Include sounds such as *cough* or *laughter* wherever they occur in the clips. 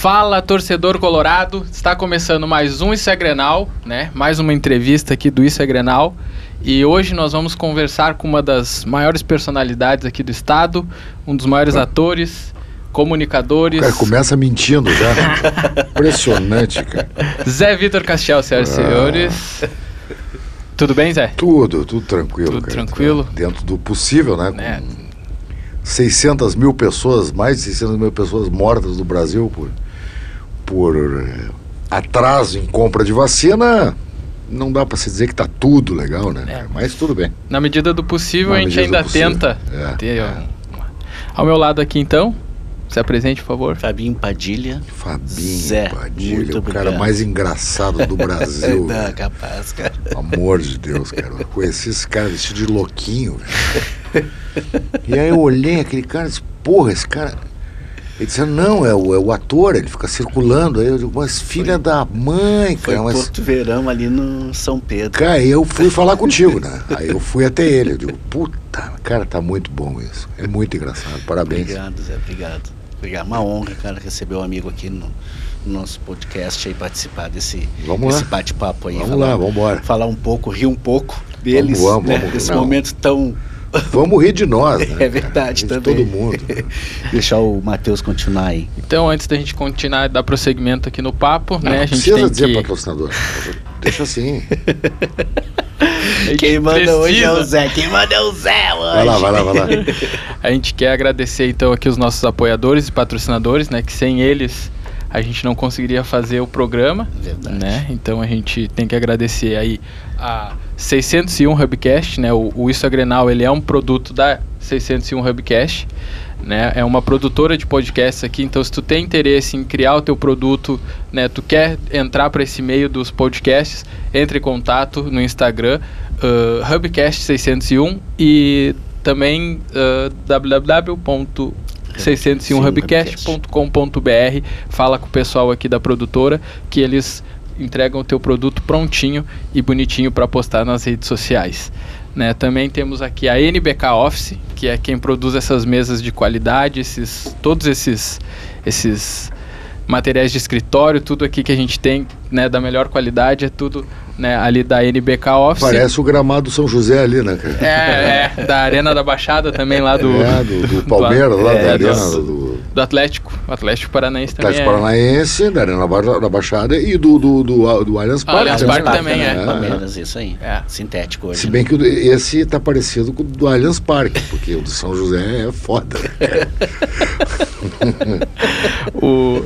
Fala, torcedor colorado. Está começando mais um Isso é Grenal, né? Mais uma entrevista aqui do Isso é Grenal. E hoje nós vamos conversar com uma das maiores personalidades aqui do estado, um dos maiores atores, comunicadores. Cara, começa mentindo já. *laughs* Impressionante, cara. Zé Vitor Castel, senhoras e senhores. Tudo bem, Zé? Tudo, tudo tranquilo. Tudo cara. tranquilo. Dentro do possível, né? Com É. 600 mil pessoas, mais de 600 mil pessoas mortas no Brasil por, por eh, atraso em compra de vacina, não dá para se dizer que tá tudo legal, né? É. Mas tudo bem. Na medida do possível, Na a gente ainda tenta É, ter. é. Ao meu lado aqui, então, se apresente, por favor. Fabinho Padilha. Fabinho Zé, Padilha, muito o cara obrigado. mais engraçado do *laughs* Brasil. Não, capaz, cara. Amor de Deus, cara. Eu conheci esse cara vestido de louquinho. velho. *laughs* E aí eu olhei aquele cara e disse, porra, esse cara. Ele disse, não, é o, é o ator, ele fica circulando. Aí eu digo, mas filha da mãe, Foi cara. Mas, Porto Verão ali no São Pedro. cara, eu fui falar contigo, né? Aí eu fui até ele. Eu digo, puta, cara, tá muito bom isso. É muito engraçado. Parabéns. Obrigado, Zé, obrigado. Obrigado. Uma honra, cara, receber o amigo aqui no, no nosso podcast e participar desse, Vamos desse bate-papo aí. Vamos falar, lá, vamos embora. Falar um pouco, rir um pouco deles, Vamos, né? vamos, Desse não. momento tão... Vamos rir de nós, né? *laughs* É verdade, cara? De também. todo mundo. *laughs* Deixar o Matheus continuar aí. Então, antes da gente continuar, dar prosseguimento aqui no papo, né? A Não gente precisa tem dizer que... patrocinador. Deixa assim. *laughs* a Quem manda hoje é o precisa- Zé. Quem manda é o Zé hoje. Vai lá, vai lá, vai lá. A gente quer agradecer então aqui os nossos apoiadores e patrocinadores, né? Que sem eles a gente não conseguiria fazer o programa, Verdade. né? Então a gente tem que agradecer aí a 601 Hubcast, né? O, o Isso é Grenal, ele é um produto da 601 Hubcast, né? É uma produtora de podcasts aqui, então se tu tem interesse em criar o teu produto, né? Tu quer entrar para esse meio dos podcasts, entre em contato no Instagram, uh, Hubcast 601 e também uh, www.601hubcast.com.br fala com o pessoal aqui da produtora que eles entregam o teu produto prontinho e bonitinho para postar nas redes sociais. Né? Também temos aqui a NBK Office, que é quem produz essas mesas de qualidade, esses, todos esses, esses materiais de escritório, tudo aqui que a gente tem né, da melhor qualidade, é tudo né, ali da NBK Office. Parece o gramado São José ali, né, cara? É, é, da Arena da Baixada também lá do, É, do, do *laughs* Palmeiras, lá é, da Arena do- do, Atlético, o Atlético Paranaense também. Atlético é. Paranaense, da Arena Ba- da Baixada e do, do, do, do Allianz Parque. Allianz. Parque também, é. Palmeiras, isso aí. É. Sintético hoje. Se né? bem que o do- esse tá parecido com o do Allianz Parque, porque o do São José é foda. né? *laughs* O,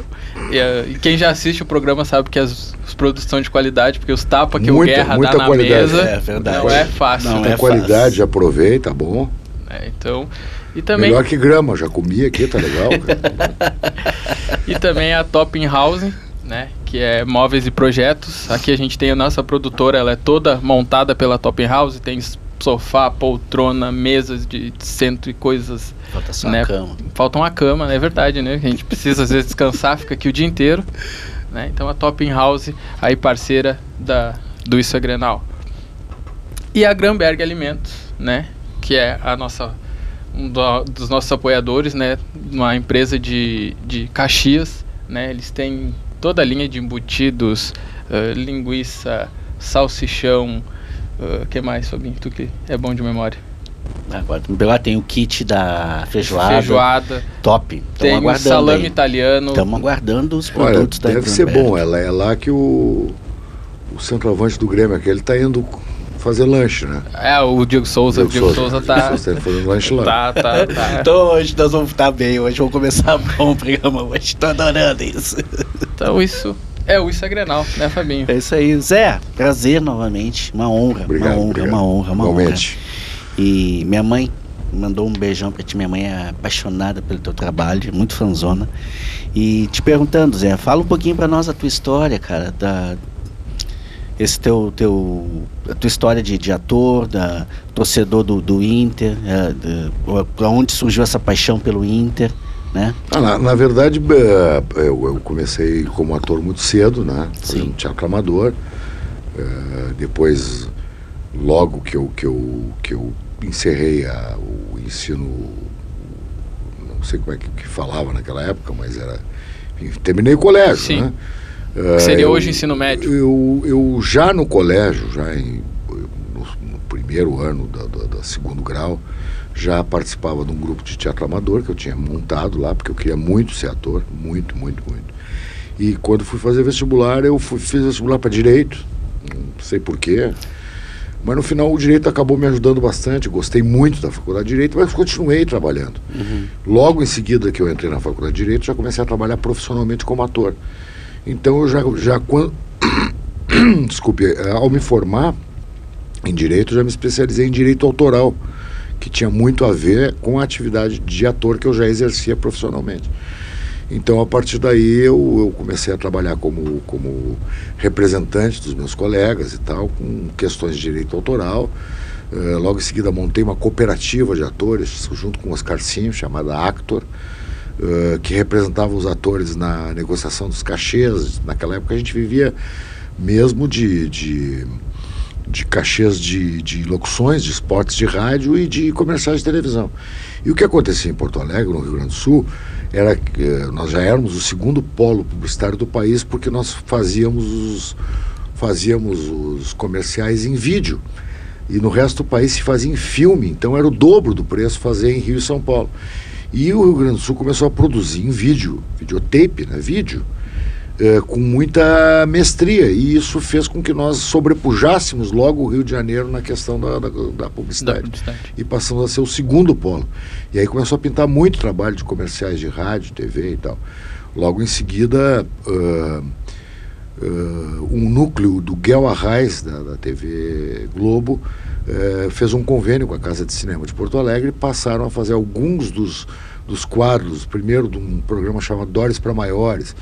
e, eh, e quem já assiste o programa sabe que as, as produções são de qualidade, porque os tapas que o Muita- Guerra muita dá na qualidade. mesa É verdade. não é fácil. Não né? Tem é qualidade, fácil. aproveita, tá bom. É, então, e também, Melhor que grama, já comi aqui, tá legal. *laughs* e também a Topping House, né? Que é móveis e projetos. Aqui a gente tem a nossa produtora, ela é toda montada pela Topping House, tem sofá, poltrona, mesas de centro e coisas Falta só né? a cama. Falta uma cama, é verdade, né? A gente precisa às vezes descansar, fica aqui o dia inteiro. Né? Então a Topping House, aí parceira da, do Isso é Grenal. E a Gramberg Alimentos, né? Que é a nossa um do- dos nossos apoiadores, né? Uma empresa de, de Caxias, né? Eles têm toda a linha de embutidos, eh, linguiça, salsichão, o que mais, Fabinho? Tu que é bom de memória. Agora, lá tem o kit da feijoada. Feijoada, Top. Tamo tem o salame aí. italiano. Estamos aguardando os Olha, produtos da deve ser bom. Ela é lá que o, o centroavante do Grêmio aquele tá indo fazer lanche, né? É, o Diego Souza. O Diego Souza tá. Diego Souza tá fazendo lanche lá. Tá, tá, tá. *laughs* Então hoje nós vamos estar bem, hoje vamos começar bom o programa hoje, tô adorando isso. Então isso é o Isso é Grenal, né, Fabinho? É isso aí, Zé, prazer novamente, uma honra, Obrigado, uma honra, obrigado. uma honra, uma Igualmente. honra. E minha mãe mandou um beijão pra ti, minha mãe é apaixonada pelo teu trabalho, muito fanzona. E te perguntando, Zé, fala um pouquinho pra nós a tua história, cara, da esse teu, teu a tua história de, de ator, da torcedor do, do Inter, é, pra onde surgiu essa paixão pelo Inter, né? Ah, na, na verdade, eh, eu, eu comecei como ator muito cedo, né? Sim. teatro amador. Depois, logo que eu, que eu, que eu encerrei a- o ensino, não sei como é que, que falava naquela época, mas era enfim, terminei o colégio, Sim. né? Que seria eu- hoje ensino médio. Eu, eu já no colégio, já em, no, no primeiro ano da, da, da segundo grau, já participava de um grupo de teatro amador que eu tinha montado lá, porque eu queria muito ser ator, muito, muito, muito. E quando fui fazer vestibular, eu fui, fiz vestibular para direito, não sei porquê. Mas no final o direito acabou me ajudando bastante, gostei muito da faculdade de direito, mas continuei trabalhando. Logo em seguida que eu entrei na faculdade de direito, já comecei a trabalhar profissionalmente como ator. Então eu já, já quando, *coughs* desculpe, eh, ao me formar em direito, já me especializei em direito autoral, que tinha muito a ver com a atividade de ator que eu já exercia profissionalmente. Então, a partir daí, eu, eu comecei a trabalhar como, como representante dos meus colegas e tal, com questões de direito autoral. Eh, logo em seguida, montei uma cooperativa de atores, junto com Oscar Sim, chamada Actor, que representava os atores na negociação dos cachês. Naquela época, a gente vivia mesmo de, de, de cachês de, de locuções, de esportes de rádio e de comerciais de televisão. E o que acontecia em Porto Alegre, no Rio Grande do Sul, era que nós já éramos o segundo polo publicitário do país porque nós fazíamos os, fazíamos os comerciais em vídeo. E no resto do país se fazia em filme, então era o dobro do preço fazer em Rio e São Paulo. E o Rio Grande do Sul começou a produzir em vídeo, videotape, né, vídeo, eh, com muita mestria. E isso fez com que nós sobrepujássemos logo o Rio de Janeiro na questão da, da, da Da publicidade publicidade. e passamos a ser o segundo polo. E aí começou a pintar muito trabalho de comerciais de rádio, TV e tal. Logo em seguida, ah, ah, um núcleo do Guel Arraes, da, da TV Globo, eh, fez um convênio com a Casa de Cinema de Porto Alegre e passaram a fazer alguns dos, dos quadros, primeiro de um programa chamado Dores para Maiores,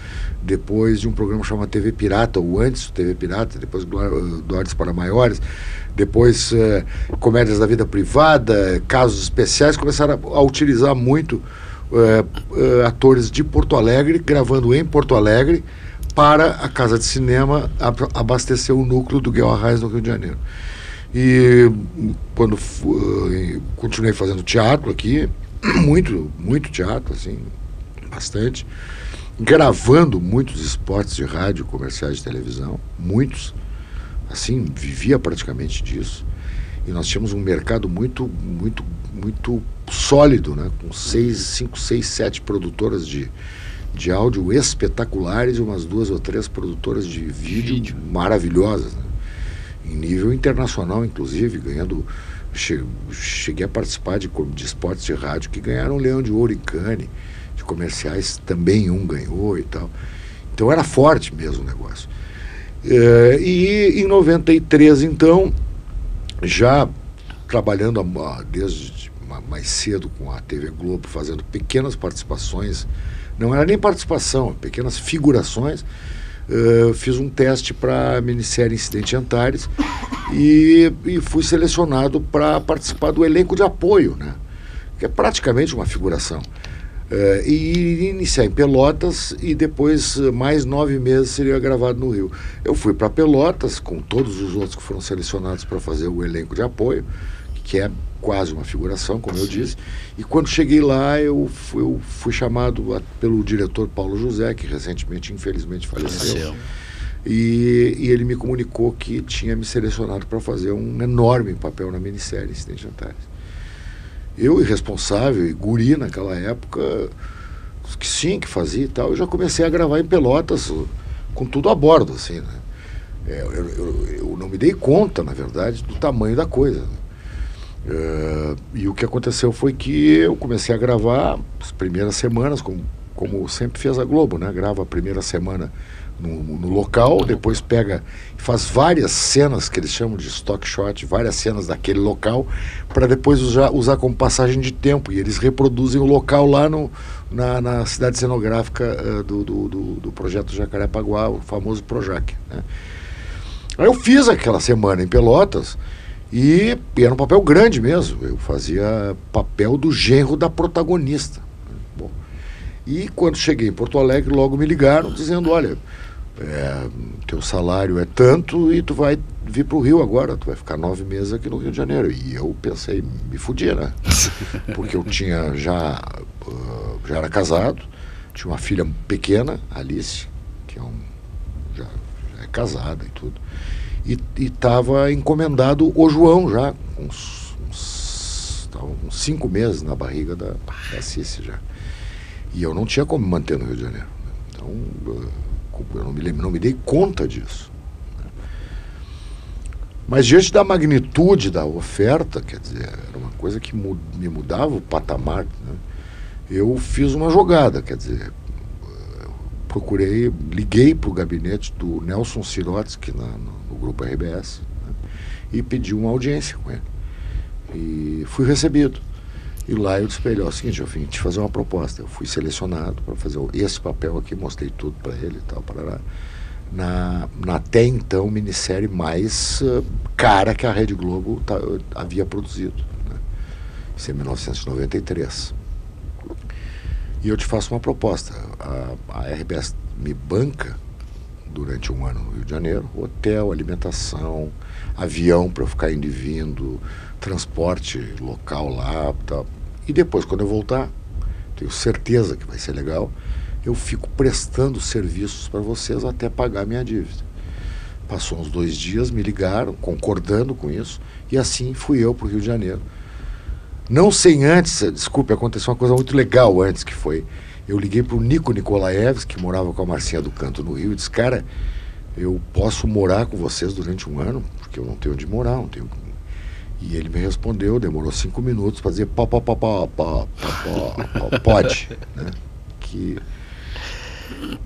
depois de um programa chamado TV Pirata, ou antes TV Pirata, depois eh, Dores para Maiores, depois eh, comédias da vida privada, casos especiais, começaram a, utilizar muito atores de Porto Alegre, gravando em Porto Alegre, para a Casa de Cinema ab- abastecer o núcleo do Guel Arraes no Rio de Janeiro. E quando eh, continuei fazendo teatro aqui, *clears throat* muito, muito teatro, assim, bastante, gravando muitos spots de rádio, comerciais de televisão, muitos, assim, vivia praticamente disso. E nós tínhamos um mercado muito, muito, muito sólido, né? com seis, cinco, seis, sete produtoras de, de áudio espetaculares e umas duas ou três produtoras de vídeo, Vídeo. maravilhosas, né? Em nível internacional, inclusive, ganhando. che- cheguei a participar de, de esportes de rádio que ganharam Leão de Ouro em Cannes, de comerciais também um ganhou e tal. Então era forte mesmo o negócio. Eh, e em 93, então, já trabalhando a- a- desde ma- mais cedo com a TV Globo, fazendo pequenas participações, não era nem participação, pequenas figurações. Eh, fiz um teste para a minissérie Incidente Antares *laughs* e, e fui selecionado para participar do elenco de apoio, né? que é praticamente uma figuração. Eh, e iniciar em Pelotas e depois eh, mais nove meses seria gravado no Rio. Eu fui para Pelotas com todos os outros que foram selecionados para fazer o elenco de apoio, que é quase uma figuração, como eu disse. E quando cheguei lá, eu fui, eu fui chamado a- pelo diretor Paulo José, que recentemente, infelizmente, faleceu. Faleceu. E, e ele me comunicou que tinha me selecionado para fazer um enorme papel na minissérie Incidente de Antares. Eu, irresponsável e guri naquela época, que sim, que fazia e tal, eu já comecei a gravar em Pelotas, com tudo a bordo, assim, né? É, eu, eu- eu não me dei conta, na verdade, do tamanho da coisa. né? É, e o que aconteceu foi que eu comecei a gravar as primeiras semanas, como, como sempre fez a Globo, né? Grava a primeira semana no, no local, depois pega e faz várias cenas que eles chamam de stock shot, várias cenas daquele local, para depois usar, usar como passagem de tempo. E eles reproduzem o local lá no, na, na cidade cenográfica eh, do, do, do, do projeto Jacarepaguá, o famoso Projac. Né? Aí eu fiz aquela semana em Pelotas e, e era um papel grande mesmo. Eu fazia papel do genro da protagonista. Bom, e quando cheguei em Porto Alegre, logo me ligaram dizendo, olha, é, teu salário é tanto e tu vai vir para o Rio agora, tu vai ficar nove meses aqui no Rio de Janeiro. E eu pensei, me fudia, né? *laughs* Porque eu tinha já, ah, já era casado, tinha uma filha pequena, Alice, que é um, já, já é casada e tudo. E estava encomendado o João já, uns, uns, uns, cinco meses na barriga da, da Cici já. E eu não tinha como me manter no Rio de Janeiro. Então, eu não me, lembro, não me dei conta disso. Mas diante da magnitude da oferta, quer dizer, era uma coisa que me mudava o patamar. Né? Eu fiz uma jogada, quer dizer, procurei, liguei para o gabinete do Nelson Sirotsky na, no, no, grupo RBS né? e pedi uma audiência com ele. E fui recebido. E lá eu disse para ele, ó, seguinte, eu vim te fazer uma proposta. Eu fui selecionado para fazer esse papel aqui, mostrei tudo para ele e tal, para na, na até então minissérie mais uh, cara que a Rede Globo tá, havia produzido. Né? Isso é 1993. E eu te faço uma proposta. A, a RBS me banca durante um ano no Rio de Janeiro, hotel, alimentação, avião para eu ficar indo e vindo, transporte local lá, tá. e depois quando eu voltar, tenho certeza que vai ser legal, eu fico prestando serviços para vocês até pagar minha dívida. Passou uns dois dias, me ligaram, concordando com isso, e assim fui eu para o Rio de Janeiro. Não sem antes, desculpe, aconteceu uma coisa muito legal antes, que foi, eu liguei para o Nico Nikolaevs, que morava com a Marcinha do Canto no Rio, e disse, cara, eu posso morar com vocês durante um ano, porque eu não tenho onde morar, não tenho e ele me respondeu, demorou cinco minutos para dizer pá, pá, pá, pá, pá, pá, pode, *laughs* né? Que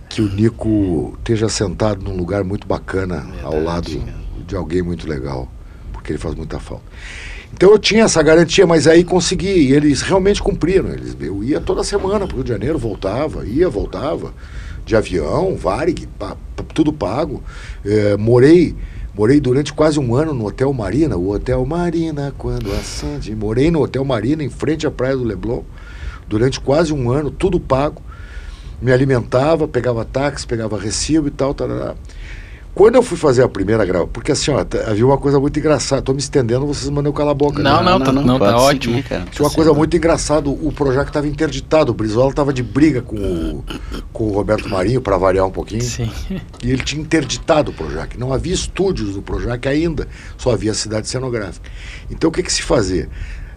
que o Nico esteja sentado num lugar muito bacana Verdade, ao lado de alguém muito legal, porque ele faz muita falta. Então eu tinha essa garantia, mas aí consegui, e eles realmente cumpriram. Eles, eu ia toda semana para o Rio de Janeiro, voltava, ia, voltava, de avião, Varig, pa, tudo pago. É, morei morei durante quase um ano no Hotel Marina, o Hotel Marina, quando acende. Morei no Hotel Marina, em frente à Praia do Leblon, durante quase um ano, tudo pago me alimentava, pegava táxi, pegava recibo e tal. Tarará. Quando eu fui fazer a primeira gravação, porque assim, ó, havia uma coisa muito engraçada, estou me estendendo, vocês mandam eu calar a boca. Não, né? não, não, tá, não, não tá ótimo. Cara, Tinha uma coisa muito engraçada, o projeto estava interditado, o Brizola estava de briga com o, com o Roberto Marinho, para variar um pouquinho. Sim. E ele tinha interditado o Projac. Não havia estúdios do Projac ainda, só havia cidade cenográfica. Então o que, que se fazia?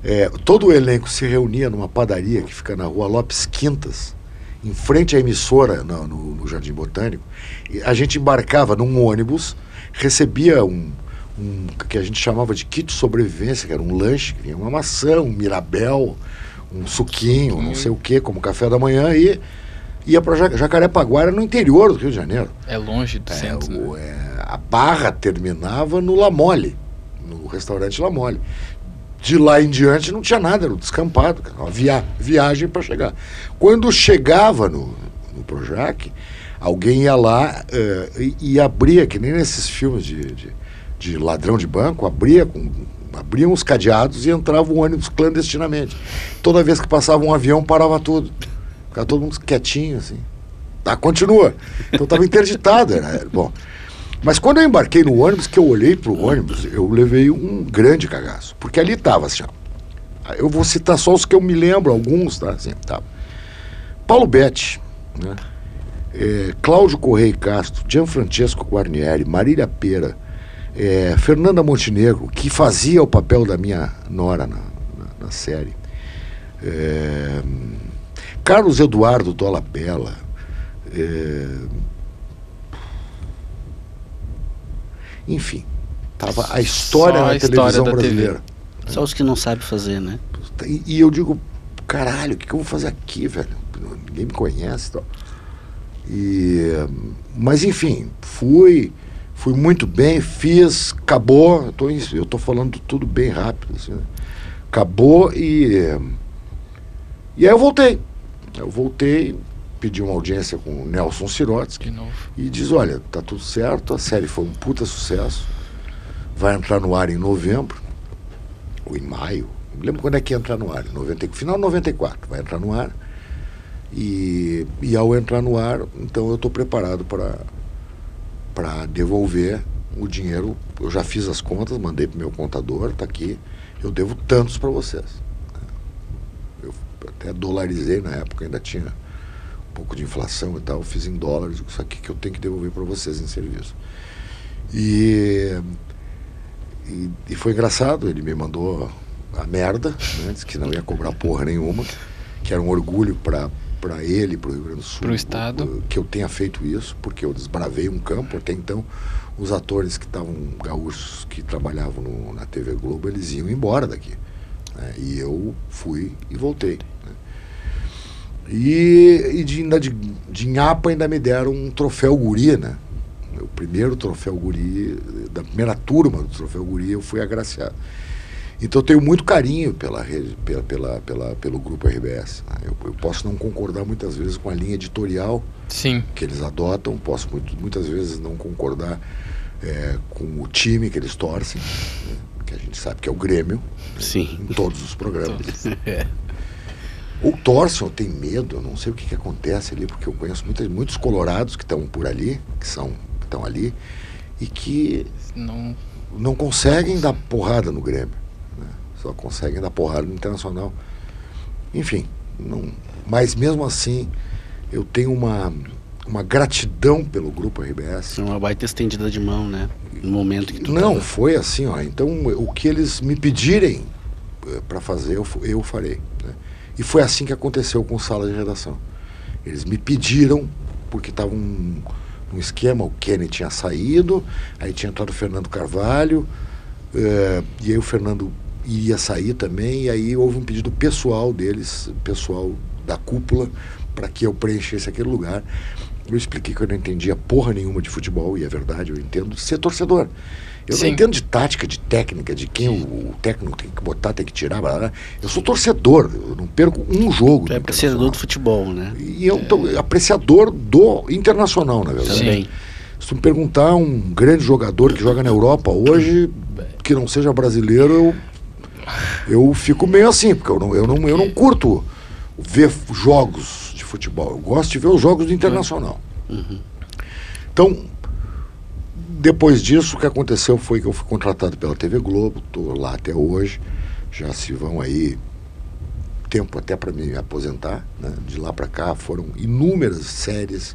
É, todo o elenco se reunia numa padaria que fica na rua Lopes Quintas, em frente à emissora no, no, no Jardim Botânico, a gente embarcava num ônibus, recebia um, um que a gente chamava de kit de sobrevivência, que era um lanche, que vinha uma maçã, um mirabel, um suquinho, não sei o que, como café da manhã, e ia para Jacarepaguá, no interior do Rio de Janeiro. É longe do é, centro. O, né? é, a barra terminava no La Mole, no restaurante La Mole de lá em diante não tinha nada, era um descampado, uma via viagem para chegar. Quando chegava no, no Projac, alguém ia lá uh, e, e, abria, que nem nesses filmes de, de, de, ladrão de banco, abria com. Abriam os cadeados e entrava o ônibus clandestinamente. Toda vez que passava um avião, parava tudo. Ficava todo mundo quietinho, assim. Tá, continua. Então estava interditado. Era, bom, mas quando eu embarquei no ônibus, que eu olhei para o ônibus, eu levei um grande cagaço. Porque ali estava assim, ó, eu vou citar só os que eu me lembro, alguns, tá? Assim, tá. Paulo Betti, né? É, Cláudio Correia Castro, Gianfrancesco Guarnieri, Marília Pera, é, Fernanda Montenegro, que fazia o papel da minha nora na, na, na série, é, Carlos Eduardo Dolabella, é, Enfim, tava a história Só na a televisão história brasileira. TV. Só os que não sabem fazer, né? E, e eu digo, caralho, o que, que, eu vou fazer aqui, velho? Ninguém me conhece tal. E, mas enfim, fui, fui muito bem, fiz, acabou. Eu tô, eu tô falando tudo bem rápido. Assim, né? Acabou e. E aí eu voltei. Eu voltei, pedi uma audiência com o Nelson Sirotsky e diz, olha, tá tudo certo, a série foi um puta sucesso, vai entrar no ar em novembro, ou em maio, não lembro quando é que ia entrar no ar, 90, final de 94, vai entrar no ar, e, e ao entrar no ar, então eu estou preparado para para devolver o dinheiro, eu já fiz as contas, mandei para o meu contador, está aqui, eu devo tantos para vocês. Eu até dolarizei na época, ainda tinha pouco de inflação e tal, eu fiz em dólares, isso aqui que eu tenho que devolver para vocês em serviço. E, e, e, foi engraçado, ele me mandou a merda, né, disse que não ia cobrar porra nenhuma, que era um orgulho para para ele, para o Rio Grande do Sul, para o Estado, que eu tenha feito isso, porque eu desbravei um campo. Até então, os atores que estavam gaúchos, que trabalhavam no, na TV Globo, eles iam embora daqui. Né? E eu fui e voltei. Né? E, e de, ainda de, de Inhapa ainda me deram um troféu guri, né? O primeiro troféu guri, da primeira turma do troféu guri, eu fui agraciado. Então eu tenho muito carinho pela rede, pela, pela, pela pelo grupo RBS. Né? Eu, eu, posso não concordar muitas vezes com a linha editorial Sim. que eles adotam, posso muito, muitas vezes não concordar é, com o time que eles torcem, né? que a gente sabe que é o Grêmio, Sim. em todos os programas. *laughs* é. Ou torcem ou tem medo, eu não sei o que, que acontece ali, porque eu conheço muitos, muitos colorados que estão por ali, que são que estão ali, e que não, não conseguem dar porrada no Grêmio só conseguem dar porrada no internacional. Enfim, não, mas mesmo assim eu tenho uma, uma gratidão pelo grupo RBS. É uma baita estendida de mão, né? No momento que tu Não, tava... foi assim, ó. Então o que eles me pedirem eh, para fazer, eu, eu farei. E foi assim que aconteceu com sala de redação. Eles me pediram, porque estava um, um esquema, o Kenny tinha saído, aí tinha entrado o Fernando Carvalho, eh, e aí o Fernando iria sair também, e aí houve um pedido pessoal deles, pessoal da cúpula, para que eu preenchesse aquele lugar. Eu expliquei que eu não entendia porra nenhuma de futebol, e é verdade, eu entendo ser torcedor. Eu Sim. não entendo de tática, de técnica, de quem o, o, técnico tem que botar, tem que tirar. Blá, blá. Eu sou torcedor, eu não perco um jogo. Tu é apreciador do futebol, né? E eu é. apreciador do internacional, na verdade. Também. Se tu me perguntar um grande jogador que joga na Europa hoje, que não seja brasileiro, eu eu fico meio assim, porque eu não, eu não, eu não curto ver jogos de futebol. Eu gosto de ver os jogos do Internacional. Uhum. Então, depois disso, o que aconteceu foi que eu fui contratado pela TV Globo, estou lá até hoje. Já se vão aí tempo até para me aposentar. Né? De lá para cá foram inúmeras séries,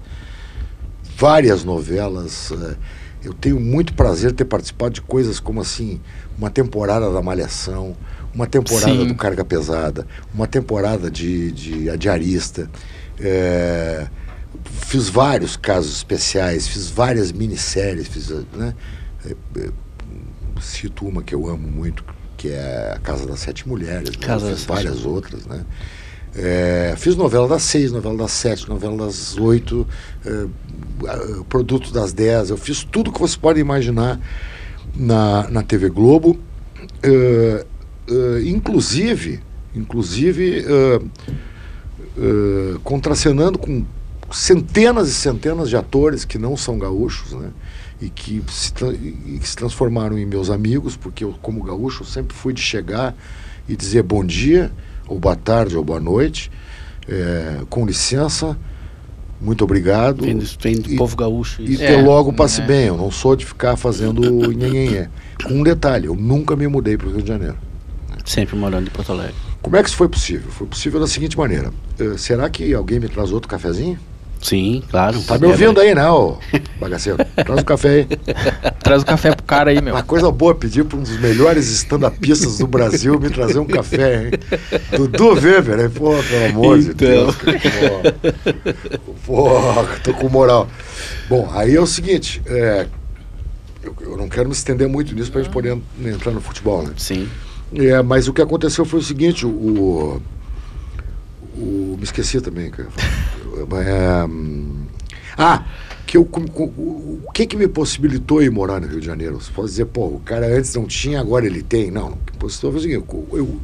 várias novelas. Eh, eu tenho muito prazer ter participado de coisas como assim, uma temporada da Malhação, uma temporada Sim. do Carga Pesada, uma temporada de, de diarista. É, fiz vários casos especiais, fiz várias minisséries, fiz, né? É, é, cito uma que eu amo muito, que é A Casa das Sete Mulheres, né? fiz várias Sete. outras, né? É, fiz novela das seis, novela das sete, novela das oito, é, produto das dez. Eu fiz tudo que você pode imaginar na, na TV Globo. É, uh, inclusive, inclusive contracenando com centenas e centenas de atores que não são gaúchos, né? E que, se, e que se transformaram em meus amigos, porque eu, como gaúcho, sempre fui de chegar e dizer bom dia, ou boa tarde, ou boa noite, é, com licença, muito obrigado. Vem do, vem do e, povo gaúcho. Isso. E é, ter logo passe é. bem. Eu não sou de ficar fazendo *laughs* nhenhenhé. Com um detalhe, eu nunca me mudei para o Rio de Janeiro. Sempre morando em Porto Alegre. Como é que isso foi possível? Foi possível da seguinte maneira. Uh, será que alguém me traz outro cafezinho? Sim, claro. Tá me ouvindo aí, né, ô bagaceiro? Traz o café aí. *laughs* Traz o café pro cara aí, meu. Uma coisa boa pedir para um dos melhores stand-upistas do Brasil me trazer um café, hein? Dudu Weber, hein? Pô, pelo amor então. de Deus. Pô, pô, tô com moral. Bom, aí é o seguinte, é, eu, eu, não quero me estender muito nisso para a gente poder entrar no futebol, né? Sim. É, mas o que aconteceu foi o seguinte, o, o me esqueci também, cara. É, ah, que eu, o, o que que me possibilitou ir morar no Rio de Janeiro? Você pode dizer, pô, o cara antes não tinha, agora ele tem. Não, o que possibilitou foi o seguinte, eu,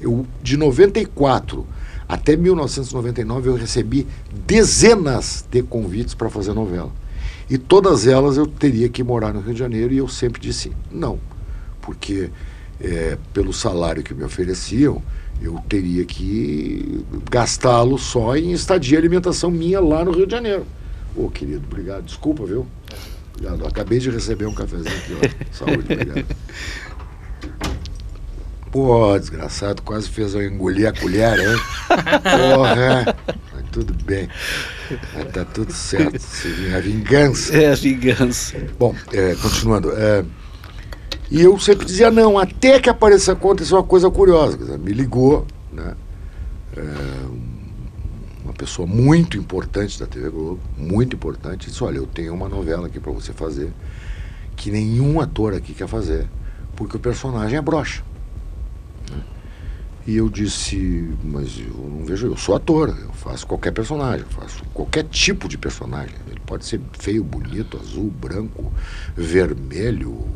eu de 94 até 1999 eu recebi dezenas de convites para fazer novela. E todas elas eu teria que morar no Rio de Janeiro e eu sempre disse não, porque é, pelo salário que me ofereciam, eu teria que gastá-lo só em estadia e alimentação minha lá no Rio de Janeiro. Ô, querido, obrigado. Desculpa, viu? Obrigado. Acabei de receber um cafezinho aqui, ó. *laughs* Saúde, obrigado. Pô, desgraçado, quase fez eu engolir a colher, hein? Porra! Mas tudo bem. Mas tá tudo certo. A vingança. É a vingança. Bom, é, continuando. É, e eu sempre dizia não, até que apareceu, aconteceu uma coisa curiosa. Dizer, me ligou, né? É, uma pessoa muito importante da TV Globo, muito importante, disse, olha, eu tenho uma novela aqui para você fazer, que nenhum ator aqui quer fazer, porque o personagem é broxa. E eu disse, mas eu não vejo, eu sou ator, eu faço qualquer personagem, eu faço qualquer tipo de personagem. Ele pode ser feio, bonito, azul, branco, vermelho,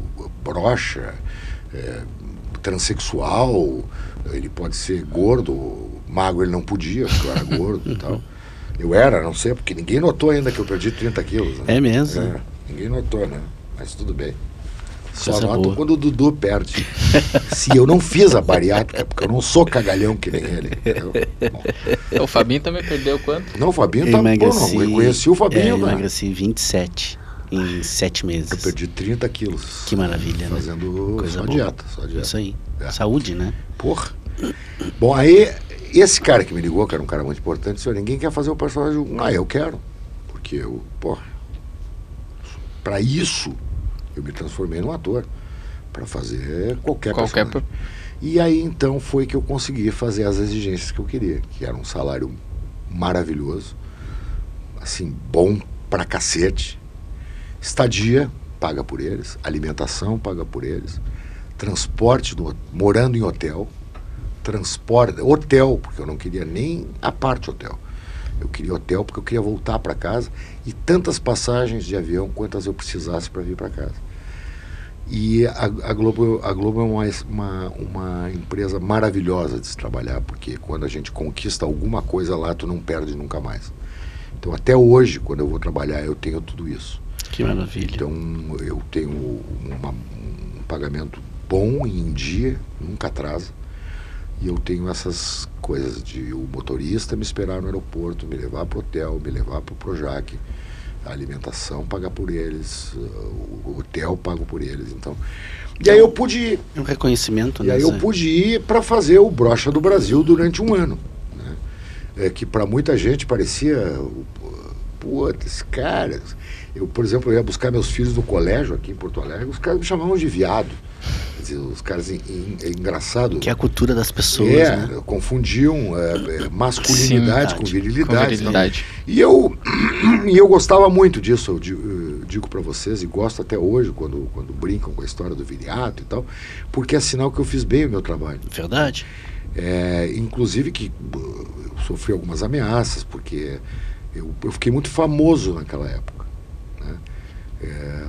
brocha, é, transexual, ele pode ser gordo, magro ele não podia, porque eu era gordo e tal. *laughs* Eu era, não sei, porque ninguém notou ainda que eu perdi 30 quilos. Né? É mesmo? É, ninguém notou, né? Mas tudo bem. Só noto quando o Dudu perde. *laughs* Se eu não fiz a bariátrica, porque eu não sou cagalhão que nem ele. o Fabinho também perdeu quanto? Não, o Fabinho tá emagreci, bom, não. Eu conheci o Fabinho, é, Eu emagreci 27 em 7 meses. Eu perdi 30 quilos. Que maravilha, Fazendo né? Coisa só, dieta, só dieta. Isso aí. É. Saúde, né? Porra. Bom, aí, esse cara que me ligou, que era um cara muito importante, disse, ninguém quer fazer o personagem. Ah, eu quero. Porque eu, porra, para isso eu me transformei num ator para fazer qualquer, qualquer personagem. E aí então foi que eu consegui fazer as exigências que eu queria, que era um salário maravilhoso, assim, bom pra cacete, estadia paga por eles, alimentação paga por eles, transporte do, morando em hotel, transporte, hotel, porque eu não queria nem a parte hotel. Eu queria hotel porque eu queria voltar para casa e tantas passagens de avião quantas eu precisasse para vir para casa. E a, a, Globo, a Globo é uma, uma, uma, empresa maravilhosa de se trabalhar, porque quando a gente conquista alguma coisa lá, tu não perde nunca mais. Então, até hoje, quando eu vou trabalhar, eu tenho tudo isso. Que maravilha. Então, eu tenho uma, um pagamento bom em dia, nunca atrasa. E eu tenho essas coisas de o motorista me esperar no aeroporto, me levar para o hotel, me levar para o Projac a alimentação paga por eles, o hotel pago por eles, então. E aí eu pude ir. Um reconhecimento, né? E aí eu pude ir para fazer o Brocha do Brasil durante um ano. Né? É, que para muita gente parecia. Putz, cara. Eu, por exemplo, eu ia buscar meus filhos no colégio aqui em Porto Alegre, os caras me chamavam de viado dizer, os caras é engraçado. Que é a cultura das pessoas. É, né? confundiam é, é, masculinidade Sim, com virilidade. Com virilidade. E eu, *clears throat* e eu gostava muito disso, eu digo, eu digo para vocês, e gosto até hoje, quando, quando brincam com a história do viriato e tal, porque é sinal que eu fiz bem o meu trabalho. Verdade. É, inclusive que eu sofri algumas ameaças, porque eu, eu fiquei muito famoso naquela época. Né? É,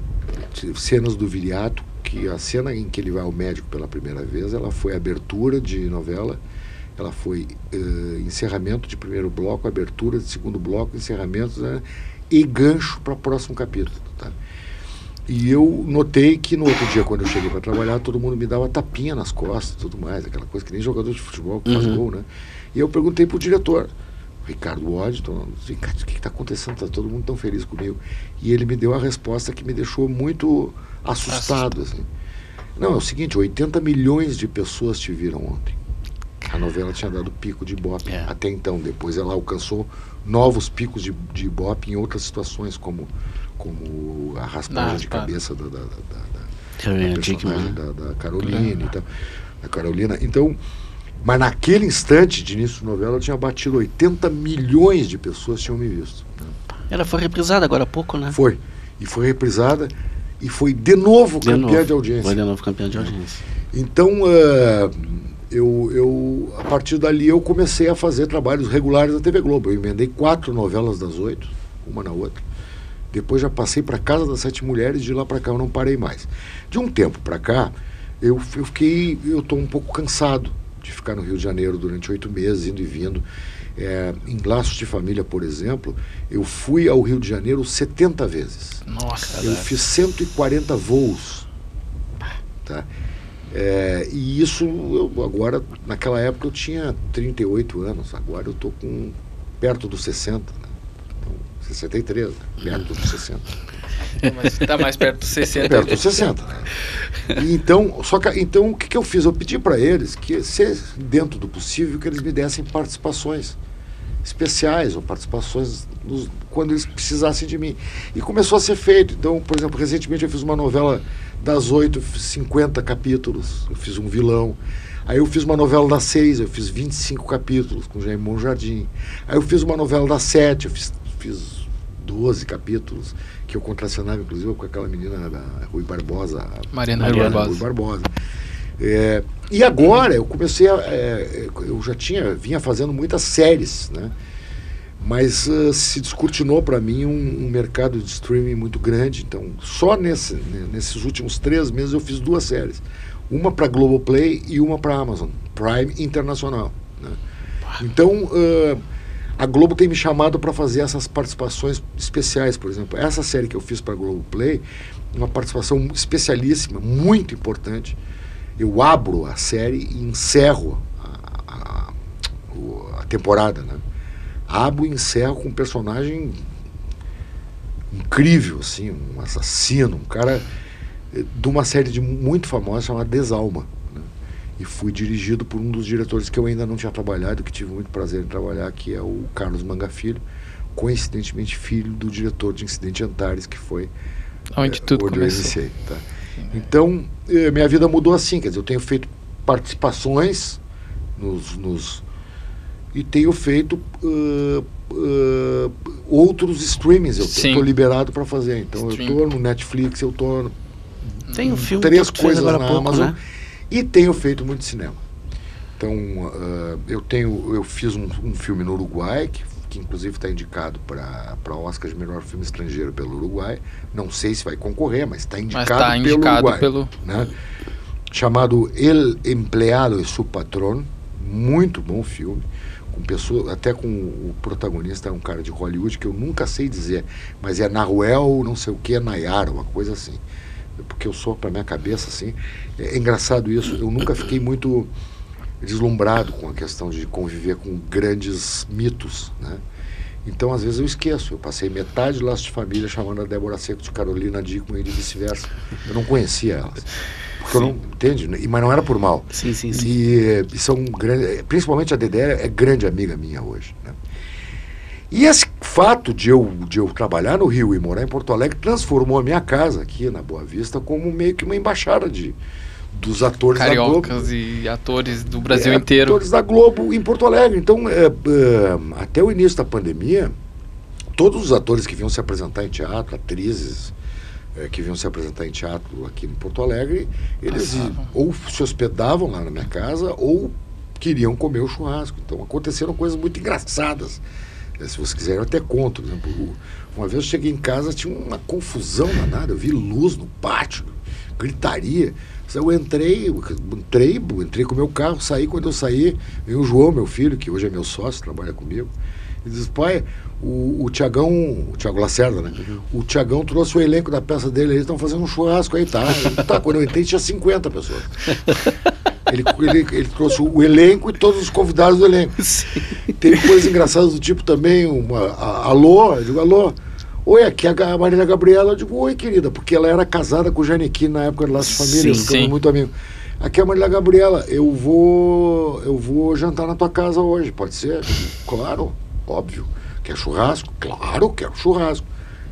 cenas do viriato que a cena em que ele vai ao médico pela primeira vez, ela foi abertura de novela, ela foi uh, encerramento de primeiro bloco, abertura de segundo bloco, encerramento né, e gancho para o próximo capítulo. Tá? E eu notei que no outro dia, quando eu cheguei para trabalhar, todo mundo me dava tapinha nas costas tudo mais, aquela coisa que nem jogador de futebol que faz uhum. gol, né? E eu perguntei pro diretor, Ricardo Waddington, assim, o que está acontecendo? Está todo mundo tão feliz comigo. E ele me deu a resposta que me deixou muito assustado. Assim. Não, é o seguinte, 80 milhões de pessoas te viram ontem. A novela tinha dado pico de Ibope é. até então. Depois ela alcançou novos picos de, de Ibope em outras situações, como, como a raspagem de cabeça da, da, da, da, da, da Carolina e tal. Da Carolina. Então, mas naquele instante de início de novela eu tinha batido 80 milhões de pessoas tinham me visto. Ela foi reprisada agora há pouco, né? Foi. E foi reprisada e foi de novo de campeã novo. de audiência. Foi de novo campeã de audiência. Então, uh, eu, eu, a partir dali eu comecei a fazer trabalhos regulares da TV Globo. Eu emendei quatro novelas das oito, uma na outra. Depois já passei para Casa das Sete Mulheres, de lá para cá eu não parei mais. De um tempo para cá, eu, eu fiquei, eu estou um pouco cansado de ficar no Rio de Janeiro durante oito meses, indo e vindo. É, em Laços de Família, por exemplo, eu fui ao Rio de Janeiro 70 vezes. Nossa, Eu fiz 140 voos. Tá? É, e isso, eu, agora, naquela época eu tinha 38 anos, agora eu estou com perto dos 60, né? então, 63, né? perto dos 60. Mas tá mais perto dos 60. Perto dos 60. Né? E então, só que, então, o que, que eu fiz? Eu pedi para eles que, se dentro do possível, que eles me dessem participações especiais ou participações nos, quando eles precisassem de mim. E começou a ser feito. Então, por exemplo, recentemente eu fiz uma novela das oito, 50 capítulos. Eu fiz um vilão. Aí eu fiz uma novela das seis, eu fiz 25 capítulos com Jaime Monjardim. Aí eu fiz uma novela das sete, eu fiz, fiz 12 capítulos, que eu contracenava, inclusive, com aquela menina da Rui Barbosa. Mariana, Mariana Rui Barbosa. Rui Barbosa. É, e agora eu comecei a. É, eu já tinha, vinha fazendo muitas séries, né? Mas uh, se descortinou para mim um, um, mercado de streaming muito grande. Então, só nesse, nesses últimos três meses eu fiz duas séries. Uma para Globoplay e uma para Amazon Prime Internacional. Né? Então, uh, a Globo tem me chamado para fazer essas participações especiais, por exemplo. Essa série que eu fiz para Globoplay, uma participação especialíssima, muito importante. Eu abro a série e encerro a, a, a temporada, né? Abro e encerro com um personagem incrível, assim, um assassino, um cara eh, de uma série de muito famosa chamada Desalma e fui dirigido por um dos diretores que eu ainda não tinha trabalhado, que tive muito prazer em trabalhar, que é o Carlos Manga Filho, coincidentemente filho do diretor de Incidente Antares, que foi onde é, tudo onde começou. Eu iniciei, tá? Então, eh, minha vida mudou assim, quer dizer, eu tenho feito participações nos, nos e tenho feito uh, uh, outros streamings, eu estou liberado para fazer. Então, Stream. eu estou no Netflix, eu estou tem um filme três coisas na pouco, Amazon. Né? E tenho feito muito cinema. Então, uh, eu tenho, eu fiz um, um filme no Uruguai, que, que inclusive está indicado para Oscar de melhor filme estrangeiro pelo Uruguai. Não sei se vai concorrer, mas está indicado, mas tá indicado pelo Uruguai. Pelo... Né? Chamado El Empleado e Su Patrón. Muito bom filme. Com pessoa, até com o protagonista, é um cara de Hollywood que eu nunca sei dizer, mas é Naruel, não sei o que, Nayara, uma coisa assim porque eu sou para minha cabeça assim. É, é engraçado isso. Eu nunca fiquei muito deslumbrado com a questão de conviver com grandes mitos, né? Então, às vezes eu esqueço. Eu passei metade do laço de família chamando a Débora Seco de Carolina Dickman e vice-versa. Eu não conhecia elas. Porque sim. eu não, entende? Mas não era por mal. Sim, sim, sim. E, e são grandes, principalmente a Dedé é grande amiga minha hoje? E esse fato de eu, de eu trabalhar no Rio e morar em Porto Alegre transformou a minha casa aqui na Boa Vista como meio que uma embaixada de, dos atores Cariocas da Globo. e atores do Brasil é, inteiro. Atores da Globo em Porto Alegre. Então, é, é, até o início da pandemia, todos os atores que vinham se apresentar em teatro, atrizes é, que vinham se apresentar em teatro aqui em Porto Alegre, eles ou se hospedavam lá na minha casa ou queriam comer o churrasco. Então aconteceram coisas muito engraçadas se você quiser, eu até conto. Por exemplo, uma vez eu cheguei em casa, tinha uma confusão danada. Eu vi luz no pátio, gritaria. Eu entrei, entrei, entrei com o meu carro, saí. Quando eu saí, veio o João, meu filho, que hoje é meu sócio, trabalha comigo. Ele disse, pai, o, o Tiagão, o Tiago Lacerda, né? Uhum. O Tiagão trouxe o elenco da peça dele, eles estão fazendo um churrasco aí, tá? tá, quando eu entrei tinha 50 pessoas. *laughs* Ele, ele, ele, trouxe o elenco e todos os convidados do elenco. *laughs* Sim. Tem coisas engraçadas do tipo também, uma, a, alô, eu digo, alô. Oi, aqui é a Marília Gabriela. Eu digo, oi, querida, porque ela era casada com o Janequim na época de Laço Família, sim, ficamos muito amigos. Aqui é a Marília Gabriela, eu vou, eu vou jantar na tua casa hoje, pode ser? Claro, óbvio. Quer churrasco? Claro, quero churrasco.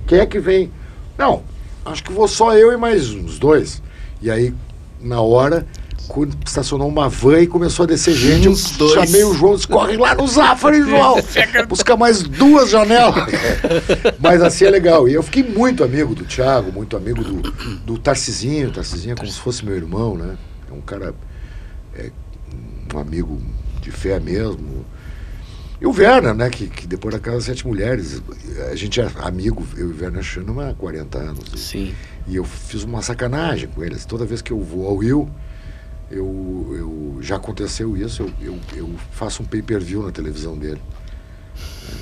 Quem é que vem? Não, acho que vou só eu e mais uns dois. E aí, na hora, estacionou uma van e começou a descer gente, Uns eu dois. chamei o João, disse, corre lá no Zafari, *laughs* João, busca mais duas janelas. *laughs* Mas assim é legal. E eu fiquei muito amigo do Thiago, muito amigo do, do Tarcisinho. O Tarcisinho é como se fosse meu irmão, né? É um cara, é, um amigo de fé mesmo. E o Werner, né, que, que depois daquelas sete mulheres, a gente é amigo, eu e o Werner Chano há 40 anos. Sim. E eu fiz uma sacanagem com eles. Toda vez que eu vou ao Rio, eu, eu já aconteceu isso, eu, eu, eu faço um pay-per-view na televisão dele né,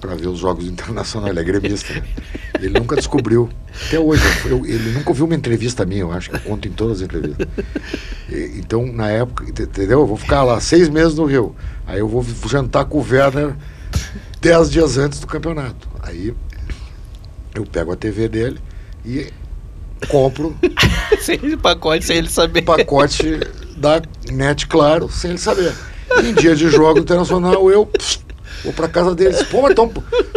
para ver os jogos internacionais. Ele é gremista. Né? Ele nunca descobriu. Até hoje, eu, ele nunca ouviu uma entrevista minha, eu acho que eu conto em todas as entrevistas. E, então, na época, entendeu? Eu vou ficar lá seis meses no Rio. Aí eu vou jantar com o Werner dez dias antes do campeonato. Aí eu pego a TV dele E compro sem pacote, sem ele saber. pacote da Net Claro, sem ele saber. E em dia de jogo internacional, eu pss, vou pra casa deles. Pô, mas tão,